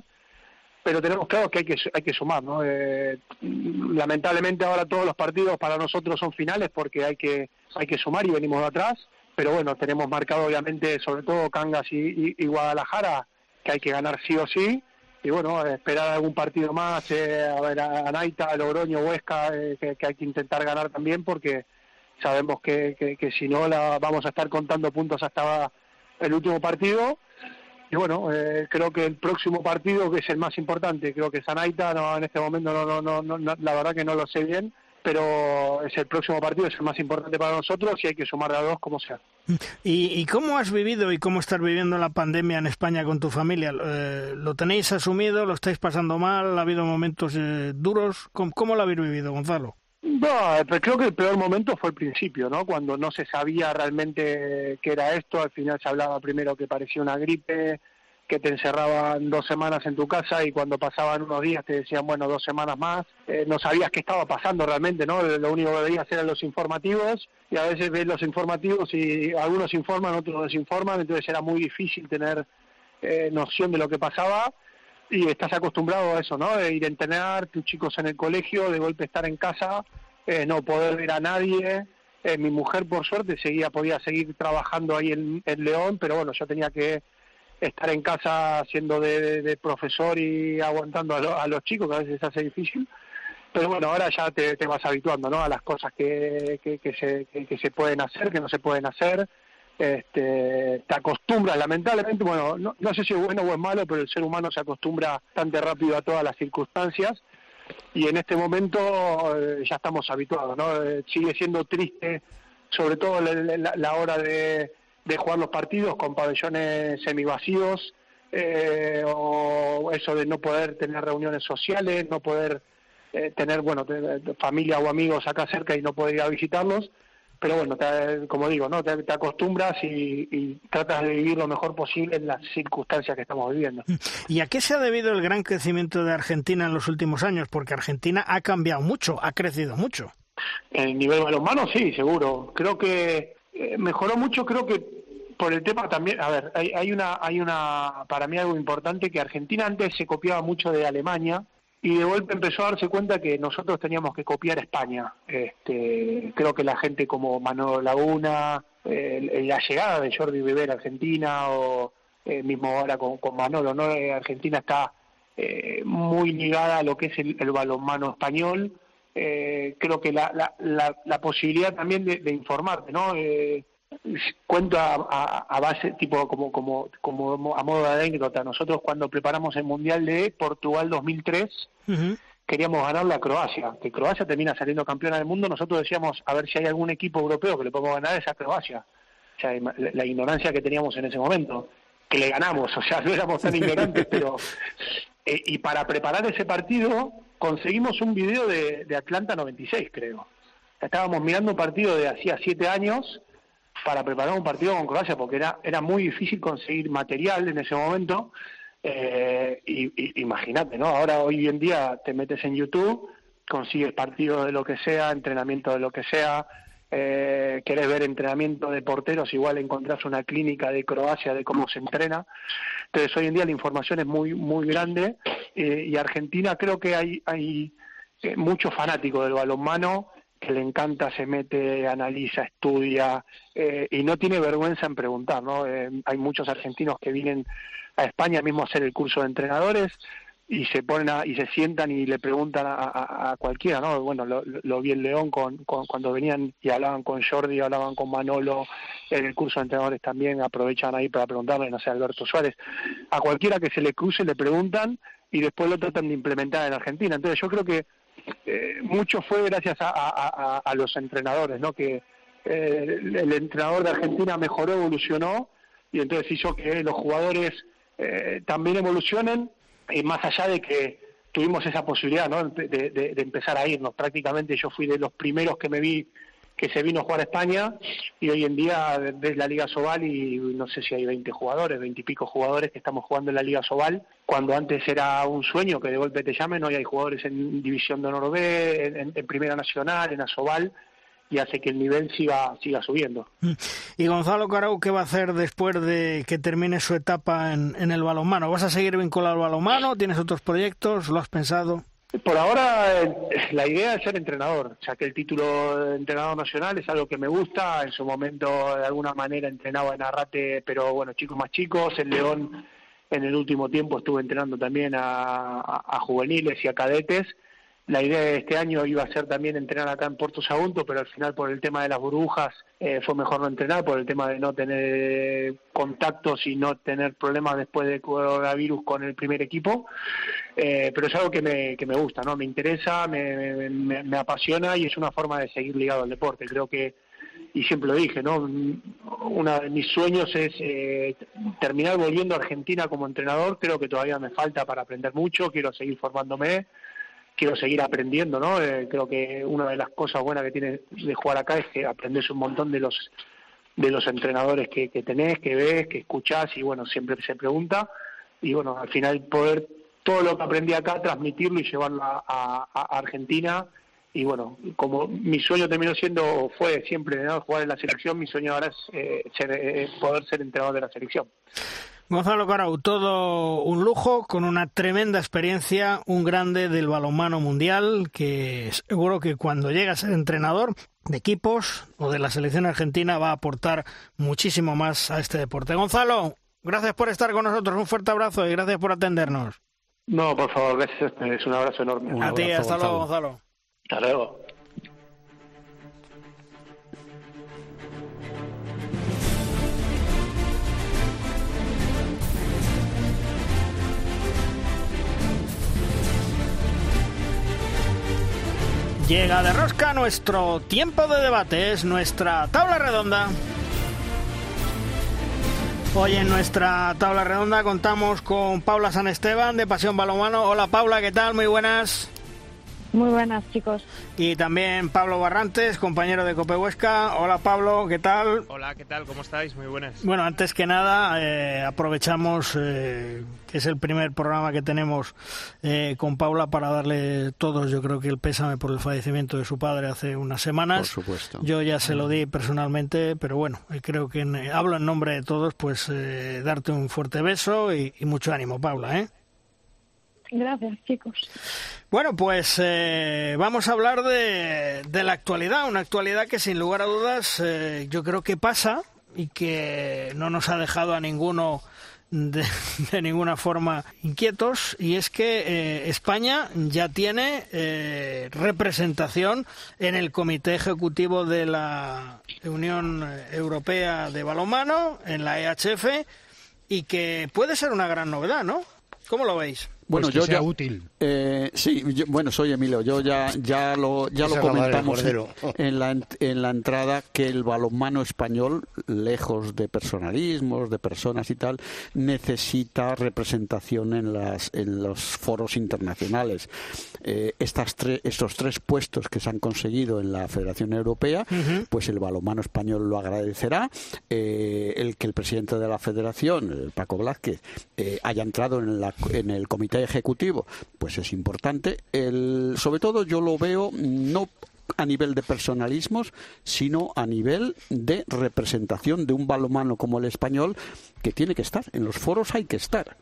Pero tenemos claro que hay que, hay que sumar, ¿no? Eh, lamentablemente ahora todos los partidos para nosotros son finales porque hay que, hay que sumar y venimos de atrás. Pero bueno, tenemos marcado obviamente sobre todo Cangas y- y Guadalajara que hay que ganar sí o sí y bueno, esperar algún partido más, eh, a ver a Naita, a Logroño, Huesca, eh, que, hay que intentar ganar también porque sabemos que, que, que si no la vamos a estar contando puntos hasta el último partido. Y bueno, eh, creo que el próximo partido, que es el más importante, creo que es Anaita, no, en este momento no, no, no, no- la verdad que no lo sé bien, pero es el próximo partido, es el más importante para nosotros y hay que sumar a dos como sea. ¿Y, y cómo has vivido y cómo estás viviendo la pandemia en España con tu familia? Eh, ¿Lo tenéis asumido? ¿Lo estáis pasando mal? ¿Ha habido momentos eh, duros? ¿Cómo, ¿Cómo lo habéis vivido, Gonzalo? No, pero creo que el peor momento fue el principio, ¿no? Cuando no se sabía realmente qué era esto, al final se hablaba primero que parecía una gripe, que te encerraban dos semanas en tu casa y cuando pasaban unos días te decían, bueno, dos semanas más. Eh, no sabías qué estaba pasando realmente, ¿no? Lo único que veías eran los informativos y a veces ves los informativos y algunos informan, otros desinforman, entonces era muy difícil tener eh, noción de lo que pasaba y estás acostumbrado a eso, ¿no? De ir a entrenar, tus chicos en el colegio, de golpe estar en casa, eh, no poder ver a nadie. Eh, mi mujer, por suerte, seguía podía seguir trabajando ahí en, en León, pero bueno, yo tenía que estar en casa siendo de, profesor y aguantando a, lo- a los chicos, que a veces se hace difícil. pero bueno, ahora ya te, te vas habituando, ¿no? A las cosas que, que, que se, que, se pueden hacer, que no se pueden hacer, este, te acostumbras, lamentablemente, bueno, no, no sé si es bueno o es malo, pero el ser humano se acostumbra bastante rápido a todas las circunstancias y en este momento eh, ya estamos habituados, ¿no? Eh, sigue siendo triste, sobre todo la- la hora de, de jugar los partidos con pabellones semivacíos, eh, o eso de no poder tener reuniones sociales, no poder eh, tener, bueno, familia o amigos acá cerca y no poder ir a visitarlos, pero bueno, te- como digo, ¿no? Te, te acostumbras y, y tratas de vivir lo mejor posible en las circunstancias que estamos viviendo. ¿Y a qué se ha debido el gran crecimiento de Argentina en los últimos años? Porque Argentina ha cambiado mucho, ha crecido mucho. El nivel balonmano, sí, seguro. Creo que eh, mejoró mucho, creo que por el tema también, a ver, hay, hay una, hay una, para mí algo importante, que Argentina antes se copiaba mucho de Alemania y de golpe empezó a darse cuenta que nosotros teníamos que copiar España. Este, creo que la gente como Manolo Laguna, eh, la llegada de Jordi Beber a Argentina o eh, mismo ahora con, con Manolo, ¿no? Eh, Argentina está eh, muy ligada a lo que es el, el balonmano español. Eh, creo que la, la, la, la posibilidad también de, de informarte, ¿no? Eh, cuento a, a, a base, tipo, como, como, como a modo de anécdota. Nosotros cuando preparamos el Mundial de Portugal 2003, queríamos ganarle a Croacia, que Croacia termina saliendo campeona del mundo, nosotros decíamos a ver si hay algún equipo europeo que le podemos ganar a esa Croacia. O sea, la, la ignorancia que teníamos en ese momento, que le ganamos, o sea, no éramos tan ignorantes, pero... Eh, y para preparar ese partido conseguimos un video de, de Atlanta 96, creo. Estábamos mirando un partido de hacía siete años para preparar un partido con Croacia, porque era, era muy difícil conseguir material en ese momento. Eh, y, y imagínate, ¿no? Ahora, hoy en día, te metes en YouTube, consigues partido de lo que sea, entrenamiento de lo que sea, eh, querés ver entrenamiento de porteros, igual encontrás una clínica de Croacia de cómo se entrena. Entonces, hoy en día la información es muy, muy grande eh, y Argentina creo que hay, hay eh, muchos fanáticos del balonmano que le encanta, se mete, analiza, estudia eh, y no tiene vergüenza en preguntar, ¿no? Hay muchos argentinos que vienen a España mismo a hacer el curso de entrenadores y se ponen a, y se sientan y le preguntan a, cualquiera, ¿no? Bueno, lo, vi en León con, cuando venían y hablaban con Jordi, hablaban con Manolo, en el curso de entrenadores también aprovechan ahí para preguntarle, no sé, Alberto Suárez, a cualquiera que se le cruce le preguntan y después lo tratan de implementar en Argentina. Entonces yo creo que eh, mucho fue gracias a, los entrenadores, ¿no? Que eh, el, el entrenador de Argentina mejoró, evolucionó y entonces hizo que los jugadores eh, también evolucionen y más allá de que tuvimos esa posibilidad ¿no? de, empezar a irnos. Prácticamente yo fui de los primeros que me vi que se vino a jugar a España y hoy en día ves la Liga Sobal y no sé si hay 20 jugadores, 20 y pico jugadores que estamos jugando en la Liga Sobal, cuando antes era un sueño que de golpe te llamen, hoy hay jugadores en División de Honor B, en, en Primera Nacional, en Asobal, y hace que el nivel siga siga subiendo. ¿Y Gonzalo Carau qué va a hacer después de que termine su etapa en, en el balonmano? ¿Vas a seguir vinculado al balonmano? ¿Tienes otros proyectos? ¿Lo has pensado? Por ahora eh, la idea es ser entrenador, ya que el título de entrenador nacional es algo que me gusta. En su momento de alguna manera entrenaba en Arrate, pero bueno, chicos más chicos. En León en el último tiempo estuve entrenando también a, a, a juveniles y a cadetes. La idea de este año iba a ser también entrenar acá en Puerto Sagunto, pero al final por el tema de las burbujas eh, fue mejor no entrenar, por el tema de no tener contactos y no tener problemas después del coronavirus con el primer equipo. Eh, pero es algo que me, que me gusta, ¿no? Me interesa, me, me, me apasiona y es una forma de seguir ligado al deporte. Creo que y siempre lo dije, ¿no? Uno de mis sueños es eh, terminar volviendo a Argentina como entrenador. Creo que todavía me falta para aprender mucho, quiero seguir formándome, quiero seguir aprendiendo, ¿no? Eh, creo que una de las cosas buenas que tiene de jugar acá es que aprendes un montón de los de los entrenadores que, tenés, que ves, que escuchás y bueno, siempre se pregunta y bueno, al final poder todo lo que aprendí acá transmitirlo y llevarlo a Argentina y bueno, como mi sueño terminó siendo, fue siempre ¿no? jugar en la selección, mi sueño ahora es eh, ser, eh, poder ser entrenador de la selección. Gonzalo Carau, todo un lujo, con una tremenda experiencia, un grande del balonmano mundial, que seguro que cuando llega a ser entrenador de equipos o de la selección argentina va a aportar muchísimo más a este deporte. Gonzalo, gracias por estar con nosotros, un fuerte abrazo y gracias por atendernos. No, por favor, gracias, es un abrazo enorme. Un a ti, hasta Gonzalo. luego, Gonzalo. Hasta luego. Llega de rosca nuestro tiempo de debate, es nuestra tabla redonda. Hoy en nuestra tabla redonda contamos con Paula San Esteban de Pasión Balomano. Hola Paula, ¿qué tal? Muy buenas. Muy buenas, chicos. Y también Pablo Barrantes, compañero de Cope Huesca. Hola Pablo, ¿qué tal? Hola, ¿qué tal? ¿Cómo estáis? Muy buenas. Bueno, antes que nada, eh, aprovechamos eh, que es el primer programa que tenemos eh, con Paula para darle todos, yo creo que el pésame por el fallecimiento de su padre hace unas semanas. Por supuesto. Yo ya se lo di personalmente, pero bueno, eh, creo que en- hablo en nombre de todos, pues eh, darte un fuerte beso y, y mucho ánimo, Paula, ¿eh? Gracias, chicos. Bueno, pues eh, vamos a hablar de, de la actualidad, una actualidad que sin lugar a dudas eh, yo creo que pasa y que no nos ha dejado a ninguno de, de ninguna forma inquietos y es que eh, España ya tiene eh, representación en el Comité Ejecutivo de la Unión Europea de Balonmano, en la EHF, y que puede ser una gran novedad, ¿no? ¿Cómo lo veis? Bueno, Pues que yo sea ya, útil. Eh, sí, yo- bueno, soy Emilio. Yo ya, ya lo, ya lo comentamos en, la, en la entrada que el balonmano español, lejos de personalismos, de personas y tal, necesita representación en, las, en los foros internacionales. Eh, estas tre- estos tres puestos que se han conseguido en la Federación Europea, pues el balonmano español lo agradecerá. Eh, el que el presidente de la Federación, Paco Blázquez, haya entrado en, la- en el comité ejecutivo, pues es importante. El, sobre todo yo lo veo no a nivel de personalismos, sino a nivel de representación de un balonmano como el español que tiene que estar. En los foros hay que estar.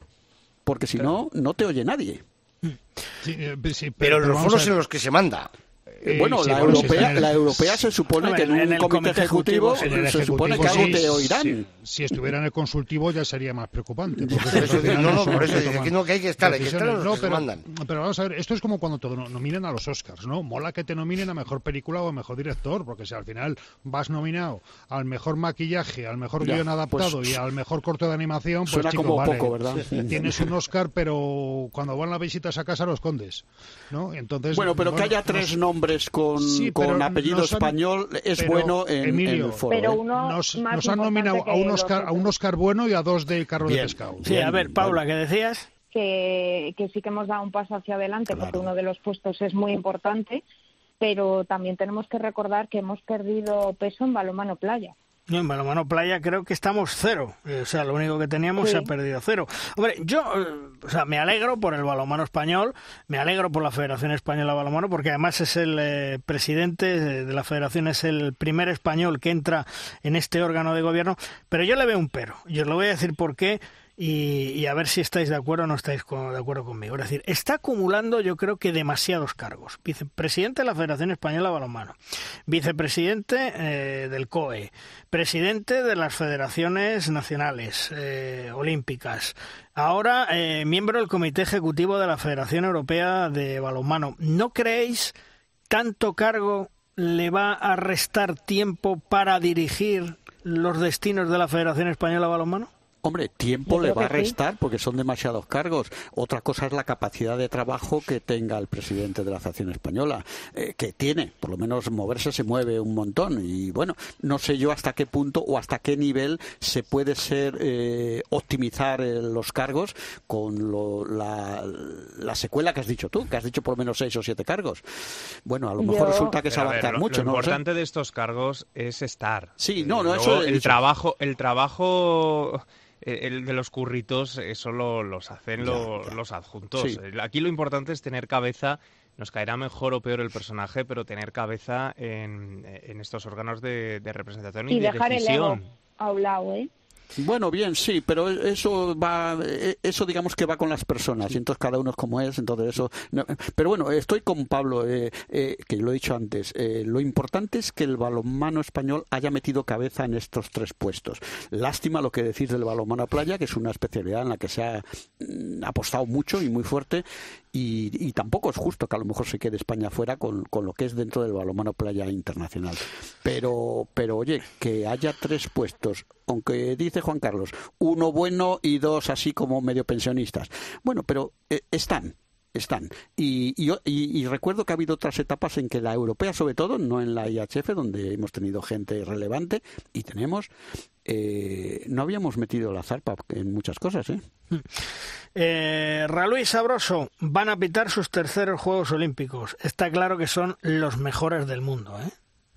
Porque si no, no te oye nadie. Sí, eh, sí, Pero en los foros en los que se manda. Eh, bueno, sí, la, bueno, sí, europea, el- la europea se supone que en en un el comité, comité ejecutivo, se supone que algo sí, te oirán. sí. Si estuviera en el consultivo ya sería más preocupante. no, no, por eso que no, que hay que estar, hay que estar los se pero, mandan. pero vamos a ver, esto es como cuando te no- nominan a los Oscars, ¿no? Mola que te nominen a mejor película o a mejor director, porque si al final vas nominado al mejor maquillaje, al mejor Ya, guion adaptado pues, y al mejor corto de animación, pues chico, como vale, poco, ¿verdad? Tienes un Oscar, pero cuando van las visitas a casa los condes, ¿no? Entonces, Bueno, pero que haya no tres sé. Nombres con, Sí, con apellido español es pero, bueno en, en Emilio, el foro. Pero ¿eh? nos, nos han nominado a un, Oscar, a un. Oscar bueno y a dos de carro de pescado. Sí, a ver, Paula, ¿qué decías? que, que sí que hemos dado un paso hacia adelante porque uno de los puestos es muy importante, pero también tenemos que recordar que hemos perdido peso en balonmano playa. No, en balonmano playa creo que estamos cero. Eh, O sea, lo único que teníamos Sí. se ha perdido cero. Hombre, yo, eh, o sea, me alegro por el balonmano español, me alegro por la Federación Española de Balonmano, porque además es el eh, presidente de de la Federación, es el primer español que entra en este órgano de gobierno, pero yo le veo un pero. Y os lo voy a decir por qué. Y, a ver si estáis de acuerdo o no estáis co- de acuerdo conmigo. Es decir, está acumulando yo creo que demasiados cargos. Vicepresidente de la Federación Española de Balonmano, vicepresidente eh, del COE, presidente de las federaciones nacionales eh, olímpicas, ahora eh, miembro del Comité Ejecutivo de la Federación Europea de Balonmano. ¿No creéis tanto cargo le va a restar tiempo para dirigir los destinos de la Federación Española de Balonmano? Hombre, tiempo le va a sí. restar porque son demasiados cargos. Otra cosa es la capacidad de trabajo que tenga el presidente de la Federación Española, eh, que tiene, por lo menos moverse se mueve un montón. Y bueno, no sé yo hasta qué punto o hasta qué nivel se puede ser eh, optimizar eh, los cargos con lo- la, la secuela que has dicho tú, que has dicho por lo menos seis o siete cargos. Bueno, a lo mejor Yo- resulta que es Pero, a ver, abarcar lo, mucho, lo ¿no? Lo sé. importante de estos cargos es estar. Sí, no, no, Luego, eso el dicho. trabajo, el trabajo el de los curritos, eso lo- los hacen Ya, lo- ya. los adjuntos. Sí. El- Aquí lo importante es tener cabeza. Nos caerá mejor o peor el personaje, pero tener cabeza en, en estos órganos de, de representación y, Y de dejar el ego decisión. a un lado, ¿eh? Bueno, bien, sí, pero eso va, eh, eso digamos que va con las personas y entonces cada uno es como es, entonces eso. no- pero bueno, estoy con Pablo, eh, eh, que lo he dicho antes. eh, lo importante es que el balonmano español haya metido cabeza en estos tres puestos. Lástima lo que decís del balonmano a playa, que es una especialidad en la que se ha mm, apostado mucho y muy fuerte y, y tampoco es justo que a lo mejor se quede España fuera con, con lo que es dentro del balonmano playa internacional. Pero, pero oye, que haya tres puestos, aunque dice Juan Carlos, uno bueno y dos así como medio pensionistas. Bueno, pero eh, están. Están. Y, y, y- y recuerdo que ha habido otras etapas en que la europea, sobre todo, no en la IHF, donde hemos tenido gente relevante, y tenemos, eh, no habíamos metido la zarpa en muchas cosas, ¿eh? Eh, Raluí Sabroso van a pitar sus terceros Juegos Olímpicos. Está claro que son los mejores del mundo, ¿eh?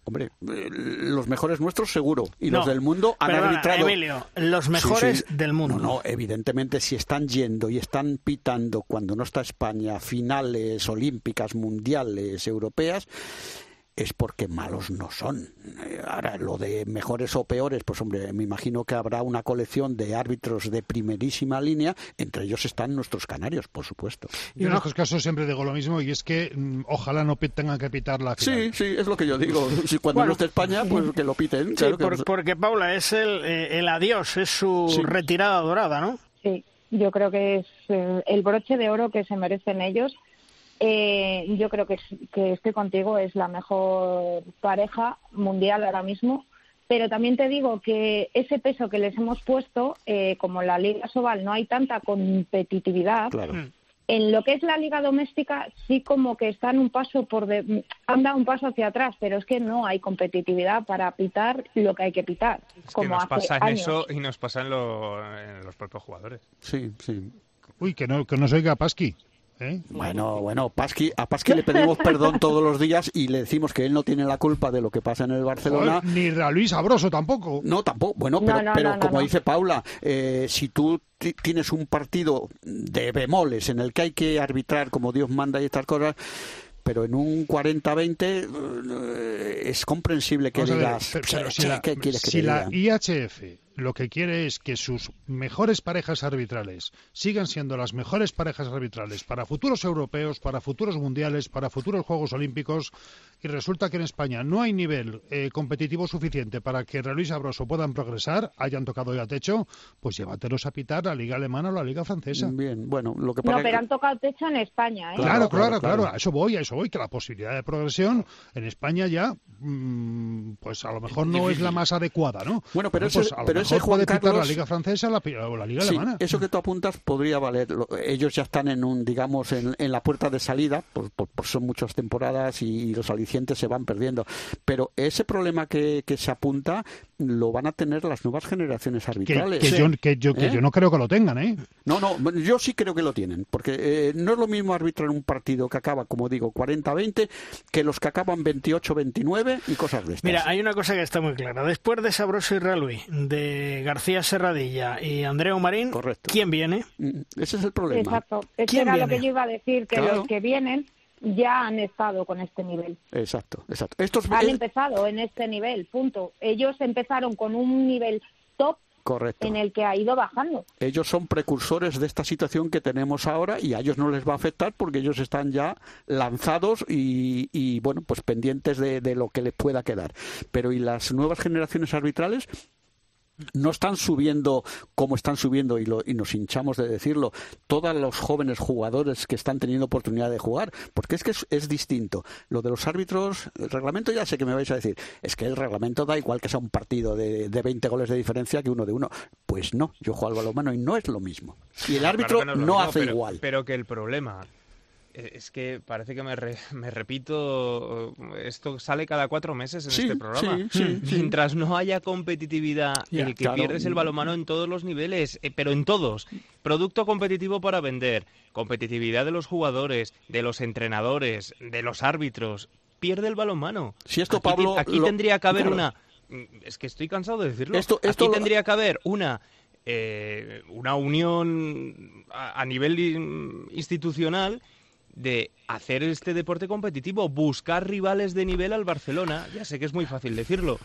Hombre, eh, los mejores nuestros seguro y los del mundo han perdona, arbitrado. Emilio, los Sí, mejores sí. del mundo. No, no, evidentemente si están yendo y están pitando cuando no está España finales olímpicas, mundiales, europeas, es porque malos no son. Ahora, lo de mejores o peores, pues hombre, me imagino que habrá una colección de árbitros de primerísima línea, entre ellos están nuestros canarios, por supuesto. Yo en estos casos siempre digo lo mismo y es que mm, ojalá no tengan que pitar la final. Sí, sí, es lo que yo digo. Si cuando Bueno, no esté España, pues que lo piten. Sí, claro que por- no- porque Paula es el, eh, el adiós, es su Sí. retirada dorada, ¿no? Sí, yo creo que es eh, el broche de oro que se merecen ellos. Eh, yo creo que, es- que estoy contigo, es la mejor pareja mundial ahora mismo. Pero también te digo que ese peso que les hemos puesto, eh, como en la Liga Sobal no hay tanta competitividad, Claro. en lo que es la liga doméstica sí como que están un paso por de, han dado un paso hacia atrás, pero es que no hay competitividad para pitar lo que hay que pitar, Es que como nos hace pasa en años. eso y nos pasa en, lo- en los propios jugadores. Sí, sí. Uy, que no, que no se oiga Pasqui. ¿Eh? Bueno, bueno, Pasqui, a Pasqui le pedimos perdón todos los días y le decimos que él no tiene la culpa de lo que pasa en el Barcelona. Joder, Ni a Luis Sabroso tampoco. No, tampoco. Bueno, No, pero, no, pero no, como dice Paula, eh, si tú ti- tienes un partido de bemoles en el que hay que arbitrar como Dios manda y estas cosas, pero en un 40-20 eh, es comprensible que Vamos a ver, digas, pero- pero "Che, si che, la, ¿qué quieres que si la diga?". IHF lo que quiere es que sus mejores parejas arbitrales sigan siendo las mejores parejas arbitrales para futuros europeos, para futuros mundiales, para futuros Juegos Olímpicos, y resulta que en España no hay nivel eh, competitivo suficiente para que Luis Sabroso puedan progresar, hayan tocado ya techo, pues llévatelos a pitar la Liga Alemana o la Liga Francesa. Bien, bueno, lo que No, pasa pero han tocado techo en España, ¿eh? Claro, claro, claro, claro, claro. A eso voy, a eso voy, que la posibilidad de progresión en España ya, mm, pues a lo mejor no es la más adecuada, ¿no? Bueno, pero pues lo pero Juan puede pitar la Carlos- Liga Francesa la o la Liga Sí, Alemana. eso que tú apuntas podría valer. Lo- Ellos ya están en un, digamos, en, en la puerta de salida, por, por- por son muchas temporadas y, los alicientes se van perdiendo. Pero ese problema que, que se apunta lo van a tener las nuevas generaciones Que, arbitrales. que yo, que, yo, que ¿Eh? yo no creo que lo tengan, ¿eh? No, no, yo sí creo que lo tienen, porque eh, no es lo mismo arbitrar un partido que acaba, como digo, 40-20, que los que acaban 28-29 y cosas de estas. Mira, hay una cosa que está muy clara. Después de Sabroso y Raluí, de García Serradilla y Andreu Marín, ¿quién viene? Mm, Ese es el problema. Exacto. Es que ¿Quién era lo que yo iba a decir, que Claro. los que vienen ya han estado con este nivel. Exacto, exacto. Estos Han empezado en este nivel, punto. Ellos empezaron con un nivel top correcto. en el que ha ido bajando. ellos son precursores de esta situación que tenemos ahora y a ellos no les va a afectar porque ellos están ya lanzados y, y, bueno, pues pendientes de, de lo que les pueda quedar. Pero ¿y las nuevas generaciones arbitrales? No están subiendo como están subiendo y, lo, y nos hinchamos de decirlo todos los jóvenes jugadores que están teniendo oportunidad de jugar porque es que es, es, distinto. Lo de los árbitros el reglamento ya sé que me vais a decir es que el reglamento da igual que sea un partido de, de 20 goles de diferencia que uno de uno. Pues no yo juego al balonmano y no es lo mismo. Y el árbitro Claro no, mismo, hace pero- igual. Pero que el problema es que parece que me, re- me repito, eh, esto sale cada cuatro meses en Sí, este programa. sí, sí, sí. Mientras no haya competitividad, el que claro. pierdes el balomano en todos los niveles, eh, pero en todos. Producto competitivo para vender, competitividad de los jugadores, de los entrenadores, de los árbitros. Pierde el balonmano. Si esto, Aquí Pablo, aquí lo- tendría que haber claro. una... Es que estoy cansado de decirlo. Esto- esto aquí lo- tendría que haber una eh, una unión a, a nivel in- institucional de hacer este deporte competitivo, buscar rivales de nivel al Barcelona. Ya sé que es muy fácil decirlo.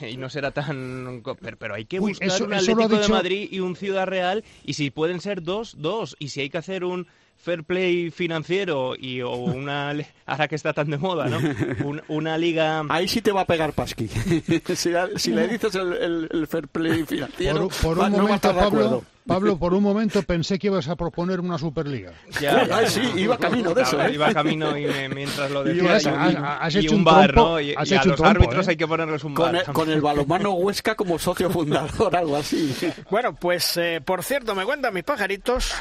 y no será tan... Pero, pero hay que Uy, buscar eso- un Atlético de Madrid y un Ciudad Real y si pueden ser dos, dos. Y si hay que hacer un fair play financiero y o una... Ahora que está tan de moda, ¿no? Un- una liga... Ahí sí te va a pegar Pasqui. si, si le dices el, el- el fair play financiero, Por, por va- un no va a momento, estar de Pablo, acuerdo. Pablo, por un momento pensé que ibas a proponer una Superliga. Ya, Ah, sí, iba camino de eso, ¿eh? Iba camino y me- mientras lo decía has- y, has- has y hecho un, un bar, trompo, ¿no? Y, has y a hecho un los trompo, árbitros ¿eh? hay que ponerles un Con bar. el, con el balonmano Huesca como socio fundador, algo así. Bueno, pues eh, por cierto, me cuentan mis pajaritos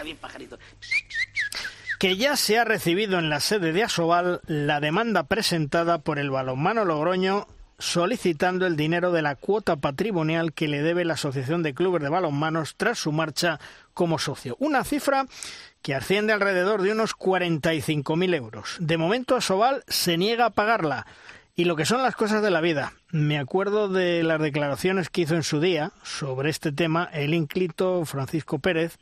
que ya se ha recibido en la sede de Asobal la demanda presentada por el balonmano Logroño solicitando el dinero de la cuota patrimonial que le debe la Asociación de Clubes de Balonmanos tras su marcha como socio. Una cifra que asciende alrededor de unos 45.000 euros. De momento Asobal se niega a pagarla. Y lo que son las cosas de la vida. Me acuerdo de las declaraciones que hizo en su día sobre este tema el ínclito Francisco Pérez,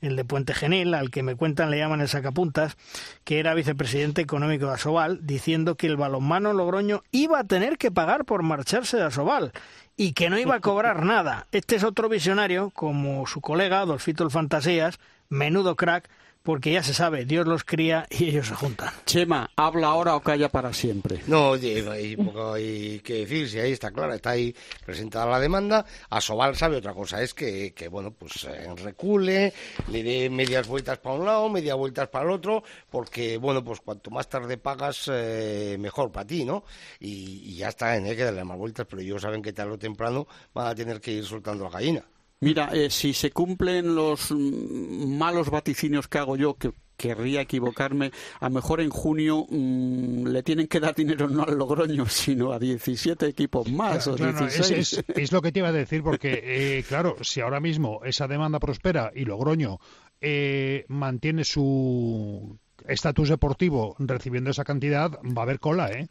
el de Puente Genil, al que me cuentan le llaman el sacapuntas, que era vicepresidente económico de Asobal, diciendo que el balonmano Logroño iba a tener que pagar por marcharse de Asobal y que no iba a cobrar nada. Este es otro visionario, como su colega Adolfito el Fantasías, menudo crack, porque ya se sabe, Dios los cría y ellos se juntan. Chema, habla ahora o calla para siempre. No, oye, hay poco hay que decir, si ahí está clara, está ahí presentada la demanda. Asobal sabe otra cosa, es que, que bueno, pues eh, recule, le dé medias vueltas para un lado, medias vueltas para el otro, porque, bueno, pues cuanto más tarde pagas, eh, mejor para ti, ¿no? Y, y ya está, ¿eh? que darle más vueltas, pero ellos saben que tarde o temprano van a tener que ir soltando la gallina. Mira, eh, si se cumplen los malos vaticinios que hago yo, que querría equivocarme, a lo mejor en junio mm, le tienen que dar dinero no al Logroño, sino a 17 equipos más o Claro, no, es, 16. es- es lo que te iba a decir, porque, eh, claro, si ahora mismo esa demanda prospera y Logroño eh, mantiene su estatus deportivo recibiendo esa cantidad, va a haber cola, ¿eh?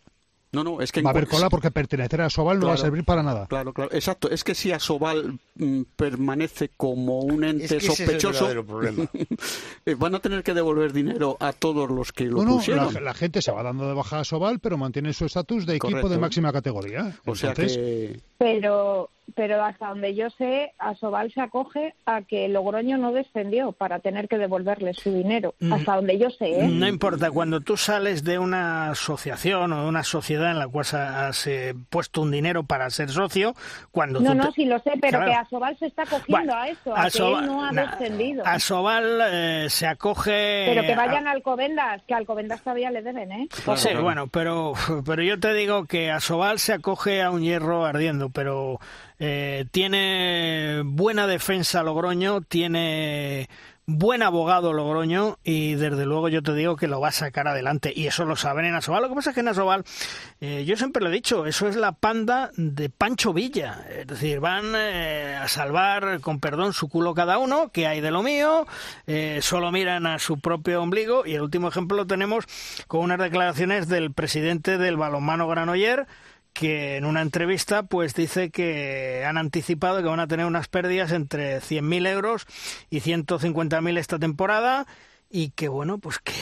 No, no, es que Va a haber cola porque pertenecer a Sobal no va a servir para nada. Claro, claro, exacto. Es que si Asobal mm, permanece como un ente Es que ese es el sospechoso, verdadero problema. eh, van a tener que devolver dinero a todos los que lo No, no, pusieron. la, la gente se va dando de baja a Sobal, pero mantiene su estatus de equipo Correcto. de máxima categoría. O sea que pero pero hasta donde yo sé, Asobal se acoge a que Logroño no descendió para tener que devolverle su dinero. Mm. Hasta donde yo sé, ¿eh? No importa, cuando tú sales de una asociación o de una sociedad en la cual has eh, puesto un dinero para ser socio, cuando No, tú no, te- sí lo sé, pero Claro. que Asobal se está acogiendo Bueno, a eso, a Asoba- que él no ha na- descendido. Asobal eh, se acoge... Pero que vayan a- a Alcobendas, que a Alcobendas todavía le deben, ¿eh? Sí, bueno, pero, pero yo te digo que Asobal se acoge a un hierro ardiendo, pero eh, tiene buena defensa Logroño, tiene buen abogado Logroño y desde luego yo te digo que lo va a sacar adelante y eso lo saben en Asobal. Lo que pasa es que en Asobal, eh, yo siempre lo he dicho, eso es la panda de Pancho Villa. Es decir, van eh, a salvar, con perdón, su culo cada uno, que hay de lo mío, eh, solo miran a su propio ombligo y el último ejemplo lo tenemos con unas declaraciones del presidente del balonmano Granoller que en una entrevista pues dice que han anticipado que van a tener unas pérdidas entre 100.000 euros y 150.000 esta temporada y que bueno pues que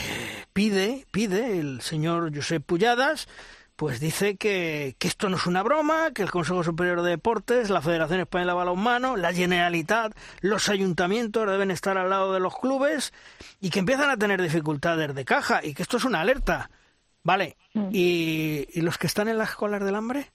pide pide el señor Josep Pulladas pues dice que, que esto no es una broma, que el Consejo Superior de Deportes, la Federación Española de Balonmano, la Generalitat, los ayuntamientos deben estar al lado de los clubes y que empiezan a tener dificultades de caja y que esto es una alerta. Vale, ¿Y, y los que están en las colas del hambre?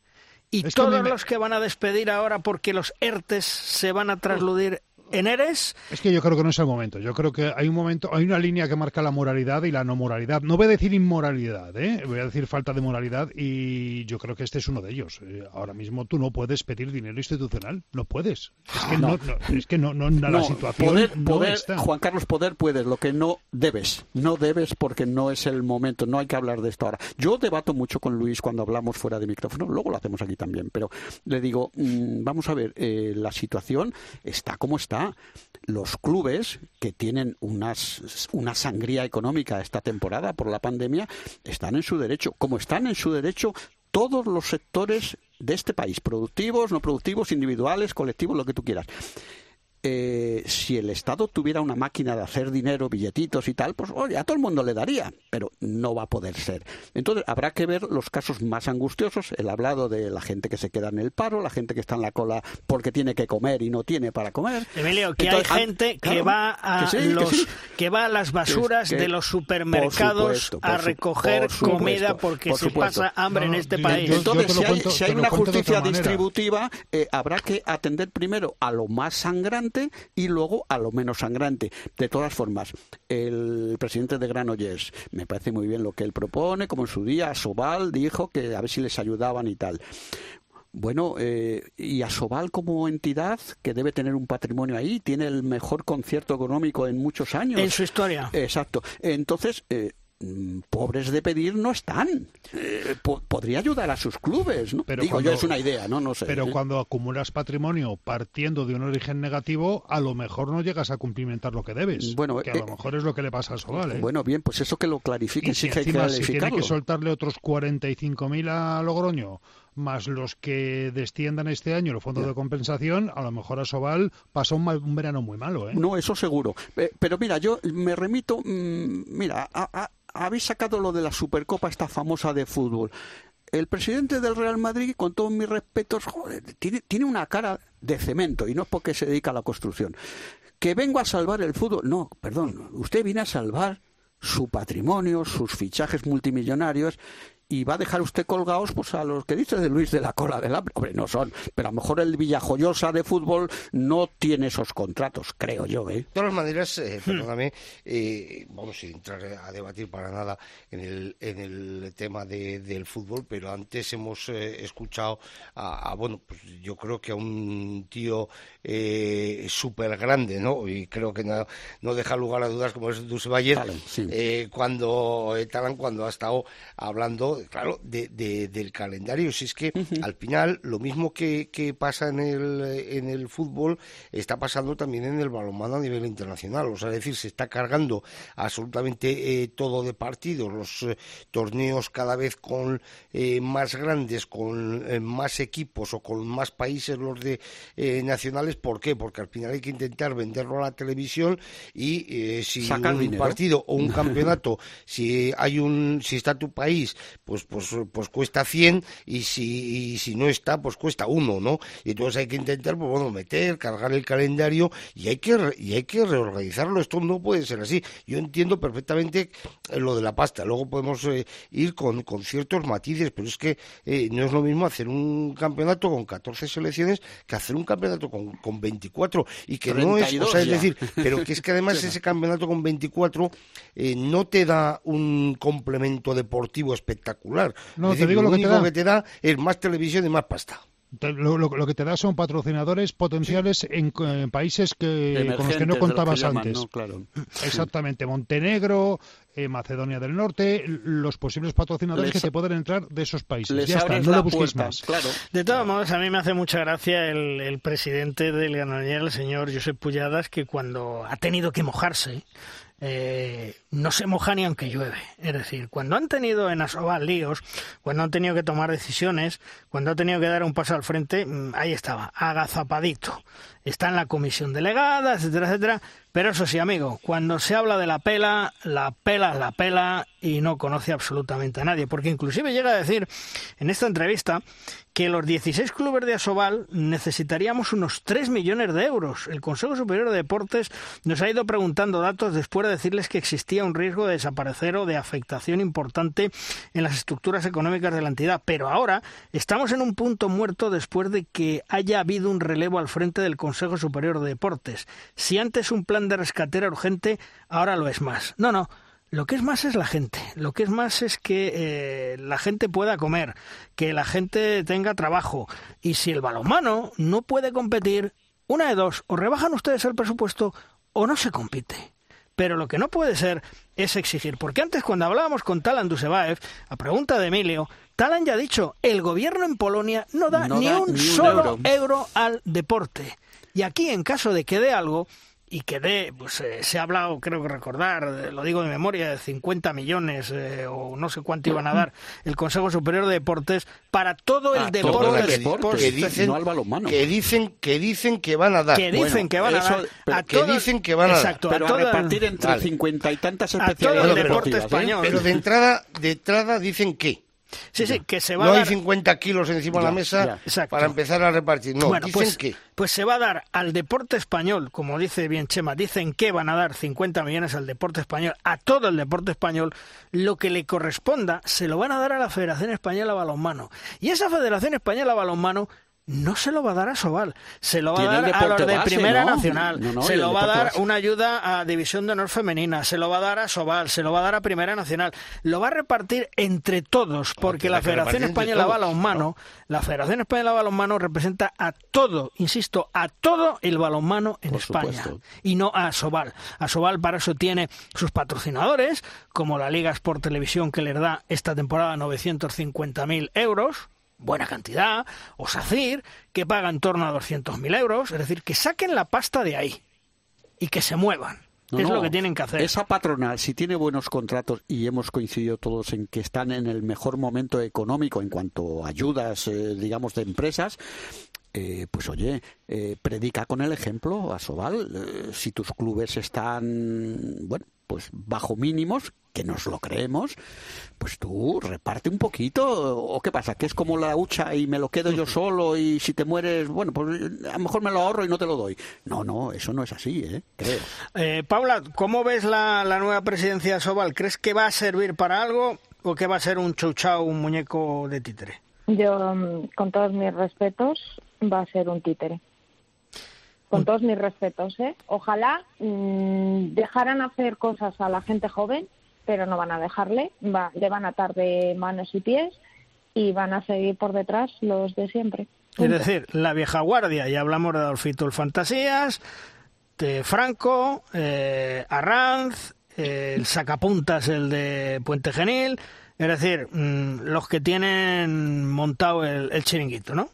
¿Y Es todos me- los que van a despedir ahora porque los ERTES se van a trasludir en ERES? Es que yo creo que no es el momento. Yo creo que hay un momento, hay una línea que marca la moralidad y la no moralidad. No voy a decir inmoralidad, ¿eh? voy a decir falta de moralidad y yo creo que este es uno de ellos. Eh, ahora mismo tú no puedes pedir dinero institucional, no puedes. Es que no, no- es que no, no, la No, situación poder, no poder, está. Juan Carlos, poder puedes, lo que no debes. No debes porque no es el momento, no hay que hablar de esto ahora. Yo debato mucho con Luis cuando hablamos fuera de micrófono, luego lo hacemos aquí también, pero le digo, mm, vamos a ver, eh, la situación está como está. Los clubes que tienen una sangría económica esta temporada por la pandemia están en su derecho, como están en su derecho todos los sectores de este país, productivos, no productivos, individuales, colectivos, lo que tú quieras eh, si el Estado tuviera una máquina de hacer dinero, billetitos y tal, pues oye, a todo el mundo le daría, pero no va a poder ser. Entonces habrá que ver los casos más angustiosos. Él ha hablado de la gente que se queda en el paro, la gente que está en la cola porque tiene que comer y no tiene para comer. Emilio, que Entonces, hay ah, gente que va a que sí, que los sí. que va a las basuras Que- de los supermercados supuesto, por a recoger por supuesto, comida porque por se pasa hambre en este país. Entonces, si hay, cuento- si hay una justicia distributiva, eh, habrá que atender primero a lo más sangrante y luego a lo menos sangrante. De todas formas, el presidente de Granollers, me parece muy bien lo que él propone, como en su día Sobal dijo que a ver si les ayudaban y tal. Bueno, eh, y Asobal como entidad, que debe tener un patrimonio ahí, tiene el mejor concierto económico en muchos años. En su historia. Exacto. Entonces, eh, pobres de pedir no están. Eh, po- podría ayudar a sus clubes, ¿no? Pero Digo, cuando- yo es una idea, ¿no? No sé. Pero ¿eh? cuando acumulas patrimonio partiendo de un origen negativo, a lo mejor no llegas a cumplimentar lo que debes. Bueno, que a eh, lo mejor es lo que le pasa a Sobal. ¿eh? Bueno, bien, pues eso que lo clarifiquen, sí si que hay que encima se tiene que soltarle otros 45.000 a Logroño, más los que desciendan este año los fondos de compensación, a lo mejor a Sobal pasa un, mal- un verano muy malo. ¿eh? No, eso seguro. Eh, pero mira, yo me remito, mm, mira, a- a- habéis sacado lo de la Supercopa esta famosa de fútbol. El presidente del Real Madrid, con todos mis respetos, joder, tiene, tiene una cara de cemento y no es porque se dedica a la construcción. Que vengo a salvar el fútbol. No, perdón, usted viene a salvar su patrimonio, sus fichajes multimillonarios y va a dejar usted colgados pues a los que dice de Luis de la cola del hambre. Hombre, no son, pero a lo mejor el Villajoyosa de fútbol no tiene esos contratos, creo yo, ¿eh? De todas maneras, eh, perdóname, eh, vamos sin entrar a debatir para nada en el, en el tema de- del fútbol, pero antes hemos eh, escuchado a, a, bueno, pues yo creo que a un tío eh, súper grande, ¿no? Y creo que no, no deja lugar a dudas como es Dulce Bayer, eh, cuando Talán, cuando ha estado hablando, claro, de, de- del calendario. Si es que al final lo mismo que, que pasa en el, en el fútbol está pasando también en el balonmano a nivel internacional. O sea, es decir, se está cargando absolutamente eh, todo de partidos, los eh, torneos cada vez con eh, más grandes, con más equipos o con más países los de nacionales. ¿Por qué? Porque al final hay que intentar venderlo a la televisión y si un dinero. partido o un campeonato, si hay un, si está tu país, pues pues pues cuesta 100 y si y si no está, pues cuesta uno, ¿no? Y entonces hay que intentar, pues bueno, meter, cargar el calendario y hay que y hay que reorganizarlo. Esto no puede ser así. Yo entiendo perfectamente eh, lo de la pasta. Luego podemos eh, ir con, con ciertos matices, pero es que eh, no es lo mismo hacer un campeonato con 14 selecciones que hacer un campeonato con, con 24 y que no es, o 32 sea, es decir, pero que es que además ese campeonato con 24 eh, no te da un complemento deportivo espectacular. No, Es te decir, digo lo que te único da. que te da es más televisión y más pasta. Te- Lo, lo- lo que te da son patrocinadores potenciales en, países que, con los que no lo que contabas llaman, antes. ¿no? Claro. Exactamente, Montenegro, eh, Macedonia del Norte, los posibles patrocinadores Les- que te pueden entrar de esos países. les ya está, abres no la le busquéis puerta, más. claro. De todos modos, a mí me hace mucha gracia el, el presidente del Granollers, el señor Josep Pujadas, que cuando ha tenido que mojarse, eh, no se moja ni aunque llueve. Es decir, cuando han tenido en Asobal líos, cuando han tenido que tomar decisiones, cuando ha tenido que dar un paso al frente, mm, ahí estaba, agazapadito. Está en la comisión delegada, etcétera, etcétera. Pero eso sí, amigo, cuando se habla de la pela, la pela es la pela y no conoce absolutamente a nadie. Porque inclusive llega a decir en esta entrevista que los 16 clubes de Asobal necesitaríamos unos 3 millones de euros. El Consejo Superior de Deportes nos ha ido preguntando datos después de decirles que existía un riesgo de desaparecer o de afectación importante en las estructuras económicas de la entidad. Pero ahora estamos en un punto muerto después de que haya habido un relevo al frente del Consejo Superior de Deportes. Si antes un plan de rescate era urgente, ahora lo es más. No, no. Lo que es más es la gente. Lo que es más es que eh, la gente pueda comer, que la gente tenga trabajo. Y si el balonmano no puede competir, una de dos, o rebajan ustedes el presupuesto o no se compite. Pero lo que no puede ser es exigir, porque antes cuando hablábamos con Talan Dusebaev, a pregunta de Emilio, Talan ya ha dicho, el gobierno en Polonia no da, No ni, da un ni un solo euro. euro al deporte. Y aquí, en caso de que dé algo, y que dé, pues eh, se ha hablado, creo que recordar, eh, lo digo de memoria, de 50 millones eh, o no sé cuánto iban a dar el Consejo Superior de Deportes para todo el Ah, deporte. todo el que- deporte, que dicen, no que dicen que dicen que van a dar. Que dicen Bueno, que van a eso- dar pero a que todo- dicen que van a Exacto, dar. Pero a todo el- repartir entre Vale. cincuenta y tantas A todo el especialidades deporte ¿eh? español. Pero de entrada, de entrada dicen que Sí, sí, que se va no a hay dar 50 kilos encima de la mesa ya. Para empezar a repartir. No, bueno, dicen pues, que. pues se va a dar al deporte español, como dice bien Chema, dicen que van a dar 50 millones al deporte español, a todo el deporte español, lo que le corresponda se lo van a dar a la Federación Española de Balonmano. Y esa Federación Española de Balonmano no se lo va a dar a Sobal, se lo va a dar a los de base, Primera ¿no? Nacional, No, no, se lo va a dar base. una ayuda a División de Honor Femenina, se lo va a dar a Sobal, se lo va a dar a Primera Nacional, lo va a repartir entre todos, porque la Federación Española Balonmano, la Federación Española de Balonmano representa a todo, insisto, a todo el balonmano en Por España supuesto. y no a Sobal. A Sobal para eso tiene sus patrocinadores, como la Liga Sport Televisión que les da esta temporada 950.000 euros, buena cantidad, o SACIR, que paga en torno a 200.000 euros, es decir, que saquen la pasta de ahí y que se muevan. No, es no. lo que tienen que hacer. Esa patronal, si tiene buenos contratos y hemos coincidido todos en que están en el mejor momento económico en cuanto a ayudas, eh, digamos, de empresas, eh, pues oye, eh, predica con el ejemplo a Sobal. Eh, si tus clubes están, bueno, pues bajo mínimos, que nos lo creemos, pues tú reparte un poquito. ¿O qué pasa? ¿Que es como la hucha y me lo quedo yo solo y si te mueres, bueno, pues a lo mejor me lo ahorro y no te lo doy? No, no, eso no es así, ¿eh? Creo. Eh, Paula, ¿cómo ves la, la nueva presidencia de Sobal? ¿Crees que va a servir para algo o que va a ser un chau un muñeco de títere? Yo, mm, con todos mis respetos, va a ser un títere. Con todos mis respetos, ¿eh? Ojalá mm, dejaran hacer cosas a la gente joven, pero no van a dejarle. Va- le van a atar de manos y pies y van a seguir por detrás los de siempre. Es decir, la vieja guardia, ya hablamos de Adolfito el Fantasías, de Franco, eh, Arranz, eh, el sacapuntas, el de Puente Genil, es decir, mm, los que tienen montado el, el chiringuito, ¿no?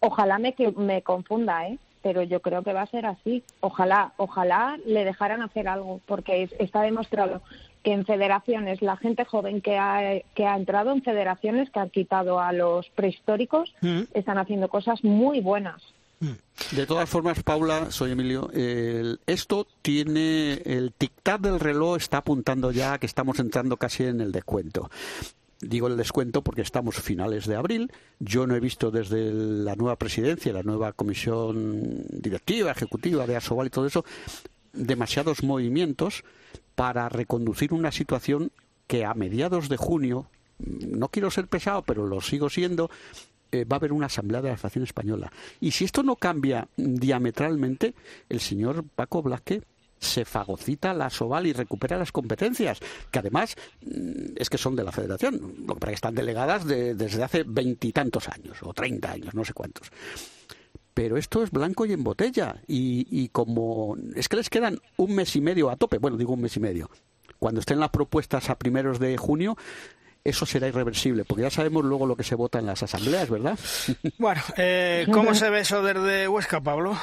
Ojalá me, que- me confunda, ¿eh? Pero yo creo que va a ser así. Ojalá, ojalá le dejaran hacer algo, porque es- está demostrado que en federaciones, la gente joven que ha, que ha entrado en federaciones, que han quitado a los prehistóricos, Mm. están haciendo cosas muy buenas. De todas formas, Paula, soy Emilio, el- esto tiene el tic-tac del reloj está apuntando ya a que estamos entrando casi en el descuento. Digo el descuento porque estamos finales de abril. Yo no he visto desde la nueva presidencia, la nueva comisión directiva, ejecutiva de Asobal y todo eso, demasiados movimientos para reconducir una situación que a mediados de junio, no quiero ser pesado, pero lo sigo siendo, eh, va a haber una asamblea de la Federación Española. Y si esto no cambia diametralmente, el señor Paco Blasque se fagocita la Soval y recupera las competencias, que además mm, es que son de la Federación, lo que están delegadas de- desde hace veintitantos años, o treinta años, no sé cuántos. Pero esto es blanco y en botella, y, y como es que les quedan un mes y medio a tope, bueno, digo un mes y medio, cuando estén las propuestas a primeros de junio, eso será irreversible, porque ya sabemos luego lo que se vota en las asambleas, ¿verdad? Bueno, eh, ¿cómo se ve eso desde Huesca, Pablo?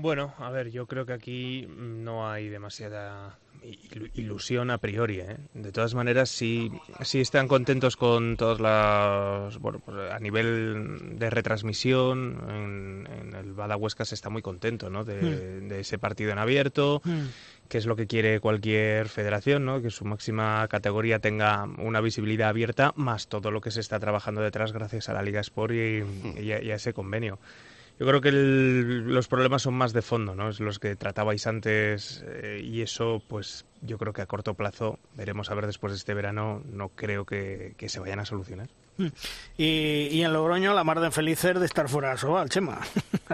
Bueno, a ver, yo creo que aquí no hay demasiada ilu- ilusión a priori. ¿eh? De todas maneras, sí, sí están contentos con todas las. Bueno, pues a nivel de retransmisión, en, en el Bada Huesca se está muy contento ¿no? de, de ese partido en abierto, que es lo que quiere cualquier federación, ¿no? que su máxima categoría tenga una visibilidad abierta, más todo lo que se está trabajando detrás gracias a la Liga Sport y, y a- y a ese convenio. Yo creo que el- los problemas son más de fondo, ¿no? Es los que tratabais antes eh, y eso, pues yo creo que a corto plazo, veremos a ver después de este verano, no creo que, que se vayan a solucionar. Y, y en Logroño, la mar de felices de estar fuera de Sobal, Chema.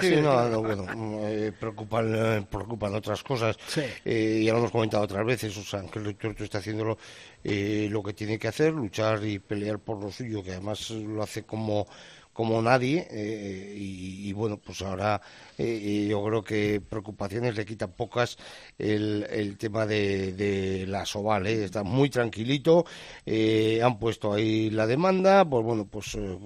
Sí, no, bueno, eh, preocupan, eh, preocupan otras cosas. Eh, ya lo hemos comentado otras veces, o sea, que el Tuerto está haciendo lo, eh, lo que tiene que hacer, luchar y pelear por lo suyo, que además lo hace como como nadie eh, y, y, bueno, pues ahora eh, yo creo que preocupaciones le quitan pocas el, el tema de, de la Soval, ¿eh? está muy tranquilito, eh, han puesto ahí la demanda, pues bueno, pues eh,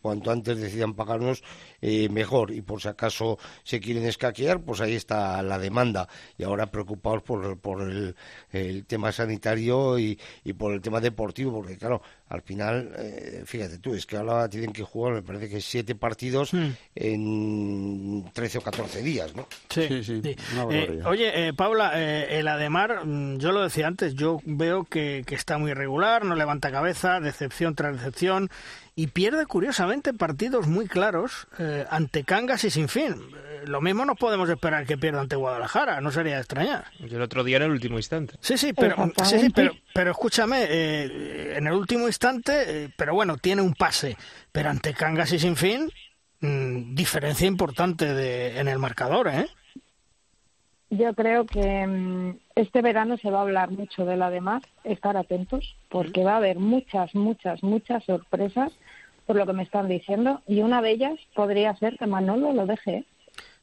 cuanto antes decidan pagarnos eh, mejor y por si acaso se quieren escaquear, pues ahí está la demanda y ahora preocupados por, por el, el tema sanitario y, y por el tema deportivo, porque claro, al final, eh, fíjate tú, es que ahora tienen que jugar, me parece que siete partidos Mm. en 13 o 14 días, ¿no? Sí, sí. Eh, oye, eh, Paula, eh, el Ademar, mm, yo lo decía antes, yo veo que, que está muy irregular, no levanta cabeza, decepción tras decepción, y pierde curiosamente partidos muy claros eh, ante Cangas y sin fin. Eh, lo mismo no podemos esperar que pierda ante Guadalajara, no sería de extrañar. Y el otro día en el último instante. Sí, sí, pero, sí, sí, pero, pero escúchame, eh, en el último instante, eh, pero bueno, tiene un pase, pero ante Cangas y sin mm, diferencia importante de, en el marcador, ¿eh? Yo creo que mm, este verano se va a hablar mucho de la demás, estar atentos, porque va a haber muchas, muchas, muchas sorpresas por lo que me están diciendo, y una de ellas podría ser que Manolo lo deje. ¿eh?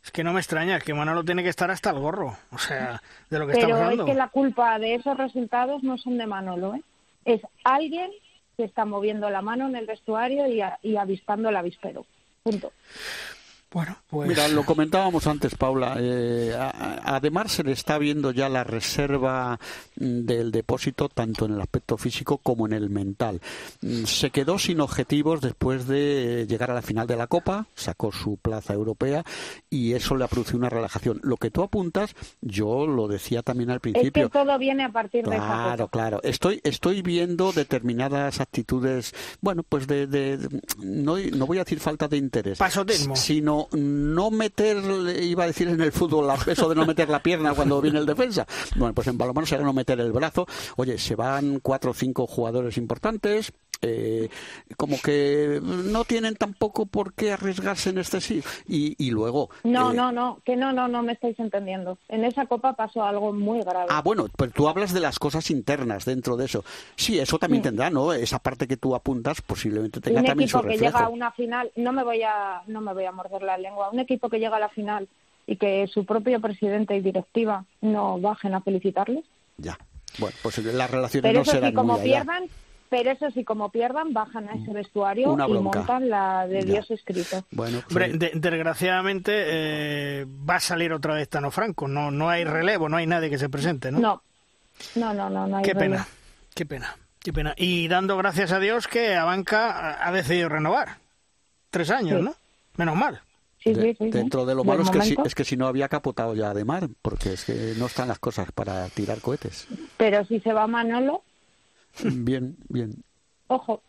Es que no me extraña, es que Manolo tiene que estar hasta el gorro, o sea, de lo que Pero estamos es hablando. que la culpa de esos resultados no son de Manolo, ¿eh? es alguien que está moviendo la mano en el vestuario y, a- y avispando el avispero. Punto. Bueno, pues... Mira, lo comentábamos antes, Paula. eh, a- además, se le está viendo ya la reserva mm, del depósito, tanto en el aspecto físico como en el mental. Mm, Se quedó sin objetivos después de llegar a la final de la Copa, sacó su plaza europea y eso le ha producido una relajación. Lo que tú apuntas, yo lo decía también al Es que principio. todo viene a partir de esa Claro, claro. Estoy, estoy viendo determinadas actitudes, bueno, pues de, de- de- no, no voy a decir falta de interés, Pasotismo. sino no meter, iba a decir en el fútbol, eso de no meter la pierna cuando viene el defensa. Bueno, pues en balonmano será no meter el brazo. Oye, se van cuatro o cinco jugadores importantes. Eh, como que no tienen tampoco por qué arriesgarse en este sí y, y luego No, eh, no, no, que no, no, no me estáis entendiendo. En esa copa pasó algo muy grave. Ah, bueno, pero tú hablas de las cosas internas dentro de eso. Sí, eso también Sí. tendrá, ¿no? Esa parte que tú apuntas posiblemente tenga un también su equipo que llega a una final, no me voy a, no me voy a morder la lengua. Un equipo que llega a la final y que su propio presidente y directiva no bajen a felicitarles. Ya. Bueno, pues las relaciones Pero no eso sí, serán como muy allá. pierdan, pero eso sí, como pierdan, bajan a ese vestuario Una y montan la de Ya. Dios escrito. Bueno, pues, Hombre, de- desgraciadamente eh, va a salir otra vez Tano Franco. No, no hay relevo, no hay nadie que se presente, ¿no? No, no, no, no, no hay Qué relevo. pena, qué pena, qué pena. Y dando gracias a Dios que Abanca ha- decidido renovar. Tres años, Sí. ¿no? Menos mal. Sí, de- sí, sí, sí. dentro de lo malo es que, si, es que si no había capotado ya de mar, porque es que no están las cosas para tirar cohetes. Pero si se va Manolo, Bien, bien. ojo,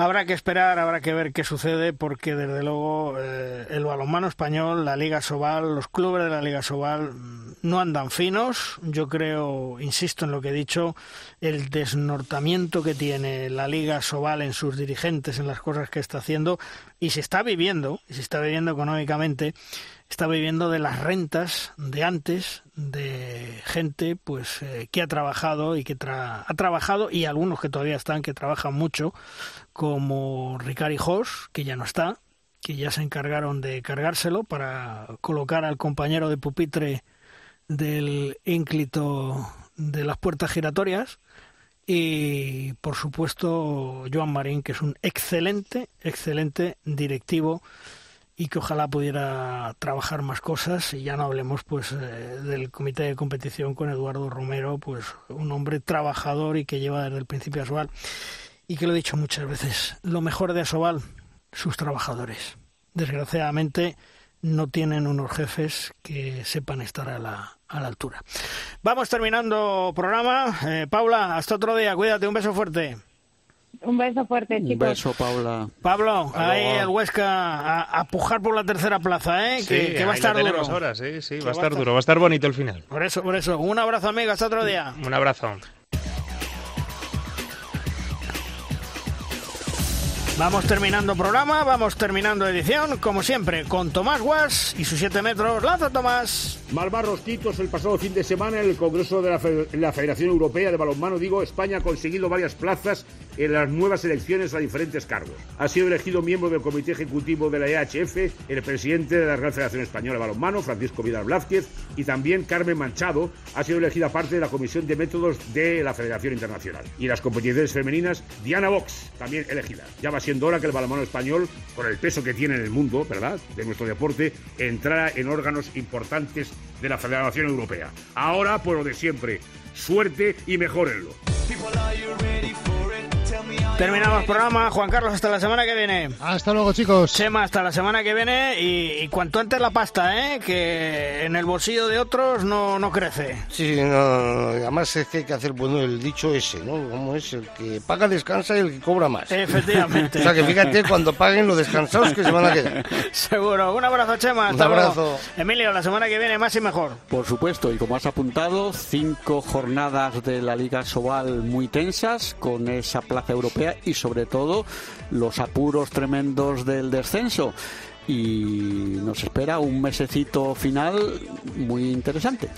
Habrá que esperar, habrá que ver qué sucede, porque desde luego eh, el balonmano español, la Liga Sobal, los clubes de la Liga Sobal mm, no andan finos. Yo creo, insisto en lo que he dicho, el desnortamiento que tiene la Liga Sobal en sus dirigentes, en las cosas que está haciendo, y se está viviendo, y se está viviendo económicamente, está viviendo de las rentas de antes, de gente pues eh, que ha trabajado y que tra- ha trabajado y algunos que todavía están que trabajan mucho como Ricard Jos, que ya no está, que ya se encargaron de cargárselo para colocar al compañero de pupitre del ínclito de las puertas giratorias. Y por supuesto Joan Marín, que es un excelente, excelente directivo y que ojalá pudiera trabajar más cosas y ya no hablemos pues eh, del comité de competición con Eduardo Romero, pues un hombre trabajador y que lleva desde el principio a Asobal y que lo he dicho muchas veces, lo mejor de Asobal, sus trabajadores. Desgraciadamente no tienen unos jefes que sepan estar a la, a la altura. Vamos terminando programa. Eh, Paula, hasta otro día. Cuídate, un beso fuerte. Un beso fuerte, Un chicos. beso, Paula. Pablo, Hasta ahí el Huesca a, a pujar por la tercera plaza, ¿eh? Sí, que, que va a estar duro. ahora, sí, sí, va a estar duro, va a estar bonito el final. Por eso, por eso. Un abrazo, amigo. Hasta otro día. Un abrazo. Vamos terminando programa, vamos terminando edición, como siempre, con Tomás Guas y sus 7 metros. ¡Lanza, Tomás! Malvar Rostitos, el pasado fin de semana en el Congreso de la, Fe- la Federación Europea de Balonmano, digo, España ha conseguido varias plazas en las nuevas elecciones a diferentes cargos. Ha sido elegido miembro del Comité Ejecutivo de la EHF el presidente de la Real Federación Española de Balonmano, Francisco Vidal Blázquez, y también Carmen Manchado ha sido elegida parte de la Comisión de Métodos de la Federación Internacional. Y las competiciones femeninas, Diana Vox, también elegida. Ya va que el balonmano español, con el peso que tiene en el mundo, ¿verdad?, de nuestro deporte, entrara en órganos importantes de la Federación Europea. Ahora, pues lo de siempre, suerte y mejórenlo. Terminamos programa. Juan Carlos, hasta la semana que viene. Hasta luego, chicos. Chema, hasta la semana que viene. Y, y cuanto antes la pasta, ¿eh? Que en el bolsillo de otros no, no crece. Sí, sí, no, además es que hay que hacer, bueno, el dicho ese, ¿no? Como es el que paga descansa y el que cobra más. Efectivamente. O sea que fíjate cuando paguen los descansados que se van a quedar. Seguro. Un abrazo, Chema. Un luego. abrazo. Emilio, la semana que viene más y mejor. Por supuesto, y como has apuntado, cinco jornadas de la Liga Sobal muy tensas, con esa plaza europea y sobre todo los apuros tremendos del descenso. Y nos espera un mesecito final muy interesante.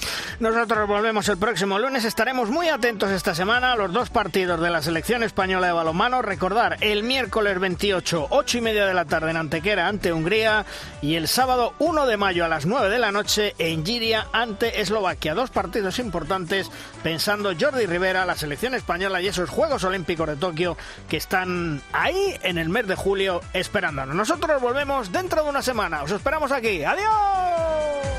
Nosotros volvemos el próximo lunes. Estaremos muy atentos esta semana a los dos partidos de la selección española de balonmano. Recordar, el miércoles 28, 8 y media de la tarde en Antequera ante Hungría y el sábado 1 de mayo a las 9 de la noche en Giria ante Eslovaquia. Dos partidos importantes pensando Jordi Rivera, la selección española y esos Juegos Olímpicos de Tokio que están ahí en el mes de julio esperándonos. Nosotros volvemos dentro de una semana. Os esperamos aquí. ¡Adiós!